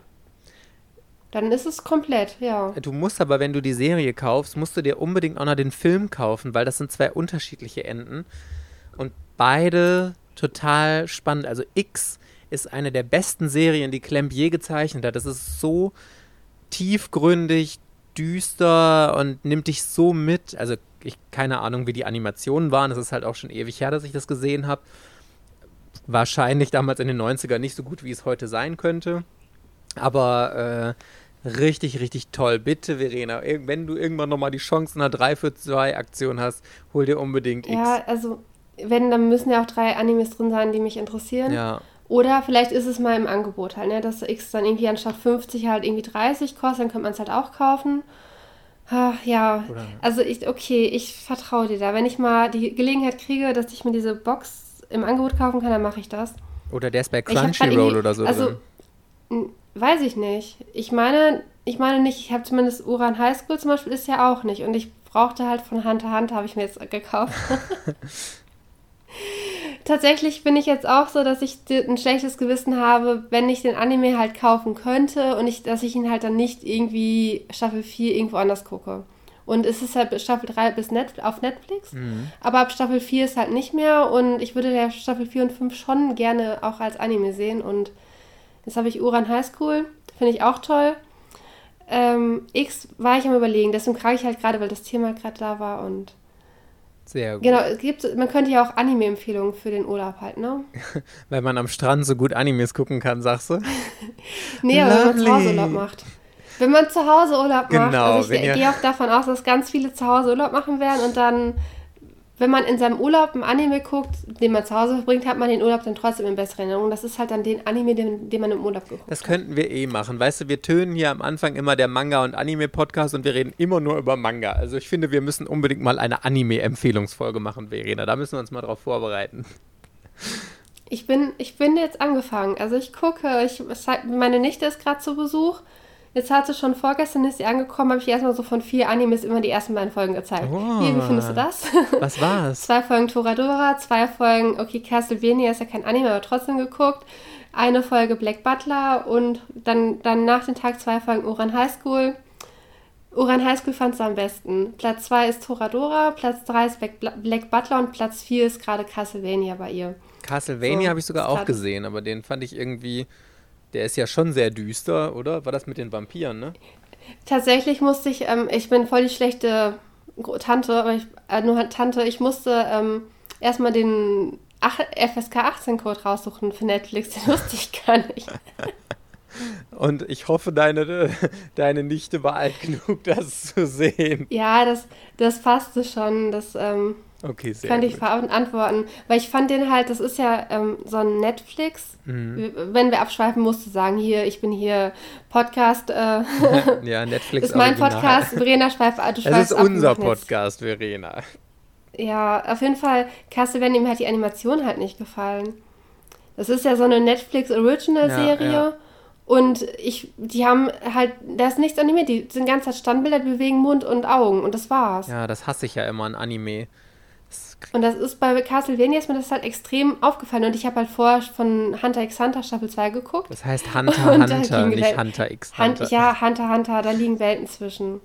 Dann ist es komplett, ja. Du musst aber, wenn du die Serie kaufst, musst du dir unbedingt auch noch den Film kaufen, weil das sind zwei unterschiedliche Enden. Und beide total spannend. Also X ist eine der besten Serien, die Clamp je gezeichnet hat. Das ist so tiefgründig, düster und nimmt dich so mit. Also ich keine Ahnung, wie die Animationen waren. Es ist halt auch schon ewig her, dass ich das gesehen habe. Wahrscheinlich damals in den 90ern nicht so gut, wie es heute sein könnte. Aber äh, richtig, richtig toll. Bitte, Verena, wenn du irgendwann nochmal die Chance in einer 3 für 2 Aktion hast, hol dir unbedingt X. Ja, also wenn, dann müssen ja auch drei Animes drin sein, die mich interessieren. Ja. Oder vielleicht ist es mal im Angebot halt, ne? dass X dann irgendwie anstatt 50 halt irgendwie 30 kostet, dann könnte man es halt auch kaufen. Ach, ja, Oder also ich, okay, ich vertraue dir da. Wenn ich mal die Gelegenheit kriege, dass ich mir diese Box im Angebot kaufen kann, dann mache ich das. Oder der ist bei Crunchyroll oder so also, drin. Weiß ich nicht. Ich meine, ich meine nicht, ich habe zumindest Uran High School zum Beispiel ist ja auch nicht. Und ich brauchte halt von Hand zu Hand, habe ich mir jetzt gekauft. Tatsächlich bin ich jetzt auch so, dass ich ein schlechtes Gewissen habe, wenn ich den Anime halt kaufen könnte und ich, dass ich ihn halt dann nicht irgendwie Staffel 4 irgendwo anders gucke. Und es ist halt Staffel 3 bis Net auf Netflix, mhm. aber ab Staffel 4 ist halt nicht mehr und ich würde der Staffel 4 und 5 schon gerne auch als Anime sehen und Jetzt habe ich Uran High School, finde ich auch toll. Ähm, X war ich am überlegen, deswegen frage ich halt gerade, weil das Thema gerade da war und Sehr gut. genau, es gibt, man könnte ja auch Anime-Empfehlungen für den Urlaub halt, ne? Weil man am Strand so gut Animes gucken kann, sagst du? Nee, aber wenn man zu Hause. Urlaub macht. Wenn man zu Hause Urlaub macht, Genau, also ich wenn ihr- gehe auch davon aus, dass ganz viele zu Hause Urlaub machen werden und dann, wenn man in seinem Urlaub ein Anime guckt, den man zu Hause verbringt, hat man den Urlaub dann trotzdem in besseren Erinnerung. Das ist halt dann den Anime, den, den man im Urlaub geguckt Das hat. könnten wir eh machen. Weißt du, wir tönen hier am Anfang immer der Manga- und Anime-Podcast und wir reden immer nur über Manga. Also ich finde, wir müssen unbedingt mal eine Anime-Empfehlungsfolge machen, Verena. Da müssen wir uns mal drauf vorbereiten. Ich bin, ich bin jetzt angefangen. Also ich gucke, ich, meine Nichte ist gerade zu Besuch. Jetzt hat sie schon vorgestern ist sie angekommen, habe ich erstmal so von vier Animes immer die ersten beiden Folgen gezeigt. Oh. Hier, wie findest du das? Was war's? Zwei Folgen Toradora, zwei Folgen, okay, Castlevania ist ja kein Anime, aber trotzdem geguckt. Eine Folge Black Butler und dann, dann nach dem Tag zwei Folgen Oran High School. Oran High School fand sie am besten. Platz zwei ist Toradora, Platz drei ist Black, Black Butler und Platz vier ist gerade Castlevania bei ihr. Castlevania So, habe ich sogar auch gesehen, aber den fand ich irgendwie. Der ist ja schon sehr düster, oder? War das mit den Vampiren, ne? Tatsächlich musste ich, ähm, ich bin voll die schlechte Tante, aber ich, äh, nur Tante, ich musste ähm, erstmal den ach, FSK 18-Code raussuchen für Netflix, den wusste ich gar nicht. Und ich hoffe, deine, deine Nichte war alt genug, das zu sehen. Ja, das, das passte schon. Das ähm, Okay, sehr kann ich verantworten. Weil ich fand den halt, das ist ja ähm, so ein Netflix. Mhm. Wenn wir abschweifen, musst du sagen, hier, ich bin hier Podcast. Äh, Ja, Netflix ist mein Original. Podcast. Verena schweift. Du Es schweifst ist ab, unser Podcast, Verena. Ja, auf jeden Fall, Castlevania, ihm hat die Animation halt nicht gefallen. Das ist ja so eine Netflix Original Serie. Ja, ja. Und ich, die haben halt, da ist nichts animiert. Die sind ganz halt Standbilder, die bewegen Mund und Augen. Und das war's. Ja, das hasse ich ja immer an Anime. Und das ist bei Castlevania ist mir das halt extrem aufgefallen. Und ich habe halt vorher von Hunter x Hunter Staffel 2 geguckt. Das heißt Hunter Und Hunter, nicht Welt- Hunter x Hunt, Hunter. ja, Hunter Hunter, da liegen Welten zwischen.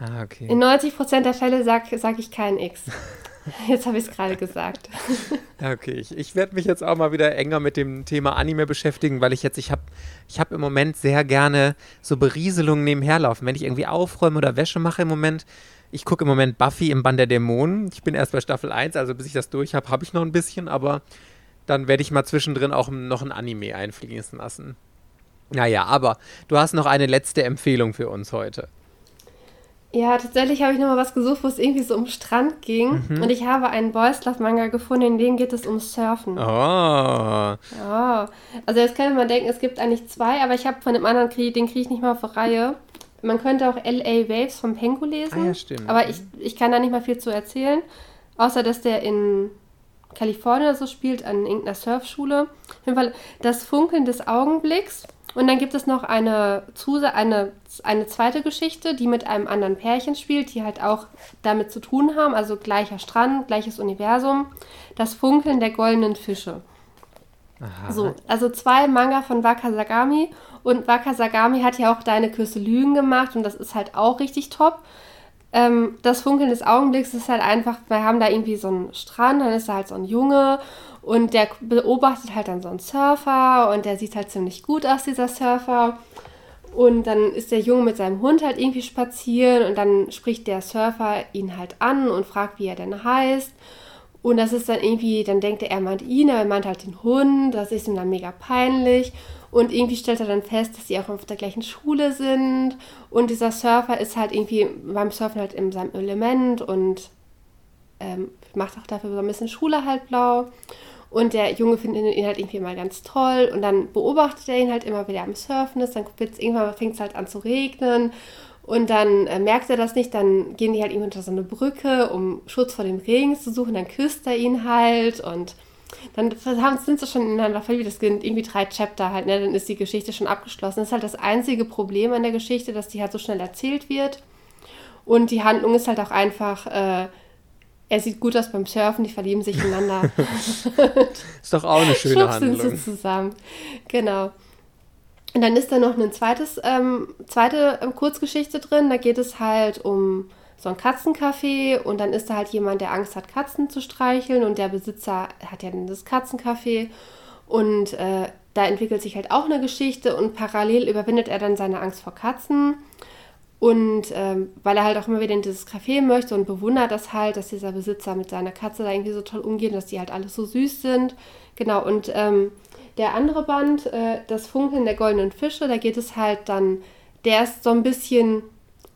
Ah, okay. In 90% der Fälle sage sag ich kein X. Jetzt habe ich es gerade gesagt. Okay, ich, ich werde mich jetzt auch mal wieder enger mit dem Thema Anime beschäftigen, weil ich jetzt, ich habe ich hab im Moment sehr gerne so Berieselungen nebenher laufen. Wenn ich irgendwie aufräume oder Wäsche mache im Moment, ich gucke im Moment Buffy im Band der Dämonen. Ich bin erst bei Staffel 1, also bis ich das durch habe, habe ich noch ein bisschen, aber dann werde ich mal zwischendrin auch noch ein Anime einfließen lassen. Naja, aber du hast noch eine letzte Empfehlung für uns heute. Ja, tatsächlich habe ich nochmal was gesucht, wo es irgendwie so um Strand ging. Mhm. Und ich habe einen Boys Love Manga gefunden, in dem geht es um Surfen. Oh, Ja. Also jetzt könnte man denken, es gibt eigentlich zwei, aber ich habe von dem anderen, krieg, den kriege ich nicht mal auf Reihe. Man könnte auch L.A. Waves von Penko lesen. Ah ja, stimmt. Aber ich, ich kann da nicht mal viel zu erzählen. Außer, dass der in Kalifornien so spielt, an irgendeiner Surfschule. Auf jeden Fall das Funkeln des Augenblicks. Und dann gibt es noch eine, Zuse eine, eine zweite Geschichte, die mit einem anderen Pärchen spielt, die halt auch damit zu tun haben. Also gleicher Strand, gleiches Universum. Das Funkeln der goldenen Fische. Aha. So, also zwei Manga von Waka Sagami. Und Waka Sagami hat ja auch Deine Küsse Lügen gemacht und das ist halt auch richtig top. Ähm, das Funkeln des Augenblicks ist halt einfach, wir haben da irgendwie so einen Strand, dann ist da halt so ein Junge und der beobachtet halt dann so einen Surfer und der sieht halt ziemlich gut aus, dieser Surfer. Und dann ist der Junge mit seinem Hund halt irgendwie spazieren und dann spricht der Surfer ihn halt an und fragt, wie er denn heißt. Und das ist dann irgendwie, dann denkt er, er meint ihn, aber er meint halt den Hund. Das ist ihm dann mega peinlich. Und irgendwie stellt er dann fest, dass sie auch auf der gleichen Schule sind. Und dieser Surfer ist halt irgendwie beim Surfen halt in seinem Element und ähm, macht auch dafür so ein bisschen Schule halt blau. Und der Junge findet ihn halt irgendwie mal ganz toll. Und dann beobachtet er ihn halt immer, wie er am Surfen ist. Dann fängt es halt an zu regnen. Und dann äh, merkt er das nicht. Dann gehen die halt irgendwie unter so eine Brücke, um Schutz vor dem Regen zu suchen. Dann küsst er ihn halt. Und dann haben, sind sie schon ineinander verliebt. Das sind irgendwie drei Chapter halt. Ne? Dann ist die Geschichte schon abgeschlossen. Das ist halt das einzige Problem an der Geschichte, dass die halt so schnell erzählt wird. Und die Handlung ist halt auch einfach... Äh, er sieht gut aus beim Surfen, die verlieben sich ineinander. Ist doch auch eine schöne Schwupp sind Handlung. sie zusammen. Genau. Und dann ist da noch ein zweites, ähm, zweite ähm, Kurzgeschichte drin. Da geht es halt um so ein Katzencafé und dann ist da halt jemand, der Angst hat, Katzen zu streicheln und der Besitzer hat ja dann das Katzencafé und äh, da entwickelt sich halt auch eine Geschichte und parallel überwindet er dann seine Angst vor Katzen. Und ähm, weil er halt auch immer wieder in dieses Café möchte und bewundert das halt, dass dieser Besitzer mit seiner Katze da irgendwie so toll umgeht, dass die halt alle so süß sind. Genau, und ähm, der andere Band, äh, das Funkeln der goldenen Fische, da geht es halt dann, der ist so ein bisschen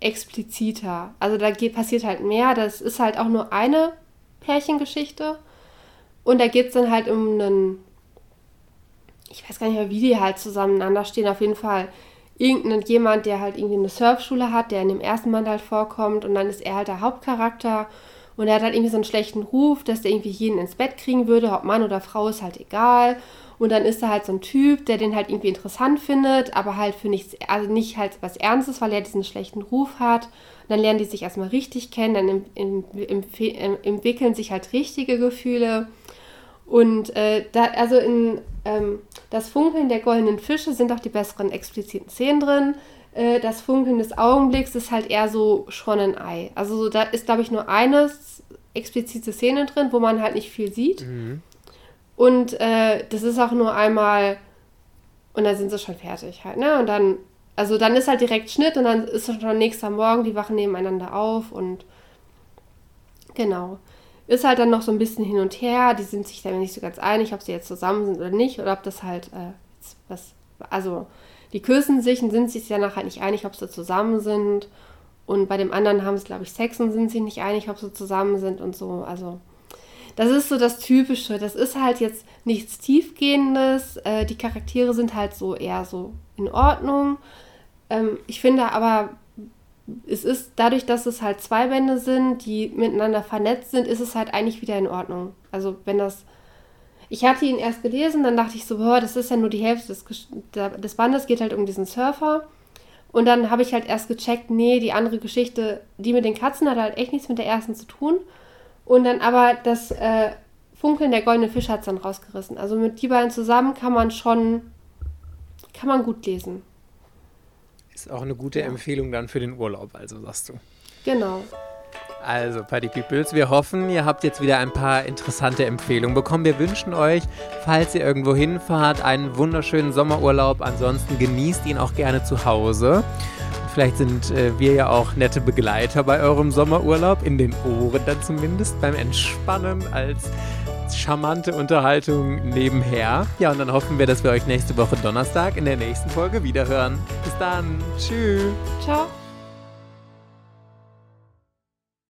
expliziter. Also da geht, passiert halt mehr. Das ist halt auch nur eine Pärchengeschichte. Und da geht es dann halt um einen, ich weiß gar nicht mehr, wie die halt zusammeneinander stehen. Auf jeden Fall irgendein jemand, der halt irgendwie eine Surfschule hat, der in dem ersten Band halt vorkommt. Und dann ist er halt der Hauptcharakter. Und er hat halt irgendwie so einen schlechten Ruf, dass der irgendwie jeden ins Bett kriegen würde, ob Mann oder Frau ist halt egal. Und dann ist da halt so ein Typ, der den halt irgendwie interessant findet, aber halt für nichts, also nicht halt was Ernstes, weil er diesen schlechten Ruf hat. Und dann lernen die sich erstmal richtig kennen, dann im, im, im, entwickeln sich halt richtige Gefühle. Und äh, da, also in ähm, das Funkeln der goldenen Fische sind auch die besseren expliziten Szenen drin. Äh, das Funkeln des Augenblicks ist halt eher so schon ein Ei. Also so, da ist, glaube ich, nur eine explizite Szene drin, wo man halt nicht viel sieht. Mhm. Und äh, das ist auch nur einmal und dann sind sie schon fertig halt, ne? Und dann, also dann ist halt direkt Schnitt und dann ist schon nächster Morgen, die wachen nebeneinander auf und genau. Ist halt dann noch so ein bisschen hin und her, die sind sich dann nicht so ganz einig, ob sie jetzt zusammen sind oder nicht, oder ob das halt, äh, was, also die küssen sich und sind sich danach halt nicht einig, ob sie zusammen sind. Und bei dem anderen haben sie, glaube ich, Sex und sind sich nicht einig, ob sie zusammen sind und so. Also das ist so das Typische. Das ist halt jetzt nichts Tiefgehendes. Äh, die Charaktere sind halt so eher so in Ordnung. Ähm, ich finde aber, es ist dadurch, dass es halt zwei Bände sind, die miteinander vernetzt sind, ist es halt eigentlich wieder in Ordnung. Also wenn das. Ich hatte ihn erst gelesen, dann dachte ich so, boah, das ist ja nur die Hälfte des, des Bandes, geht halt um diesen Surfer. Und dann habe ich halt erst gecheckt, nee, die andere Geschichte, die mit den Katzen hat halt echt nichts mit der ersten zu tun. Und dann aber das äh, Funkeln der goldene Fisch hat es dann rausgerissen. Also mit die beiden zusammen kann man schon, kann man gut lesen. Ist auch eine gute. Empfehlung dann für den Urlaub, also sagst du. Genau. Also, Party Peoples, wir hoffen, ihr habt jetzt wieder ein paar interessante Empfehlungen bekommen. Wir wünschen euch, falls ihr irgendwo hinfahrt, einen wunderschönen Sommerurlaub. Ansonsten genießt ihn auch gerne zu Hause. Vielleicht sind äh, wir ja auch nette Begleiter bei eurem Sommerurlaub, in den Ohren dann zumindest, beim Entspannen als charmante Unterhaltung nebenher. Ja, und dann hoffen wir, dass wir euch nächste Woche Donnerstag in der nächsten Folge wiederhören. Bis dann. Tschüss. Ciao.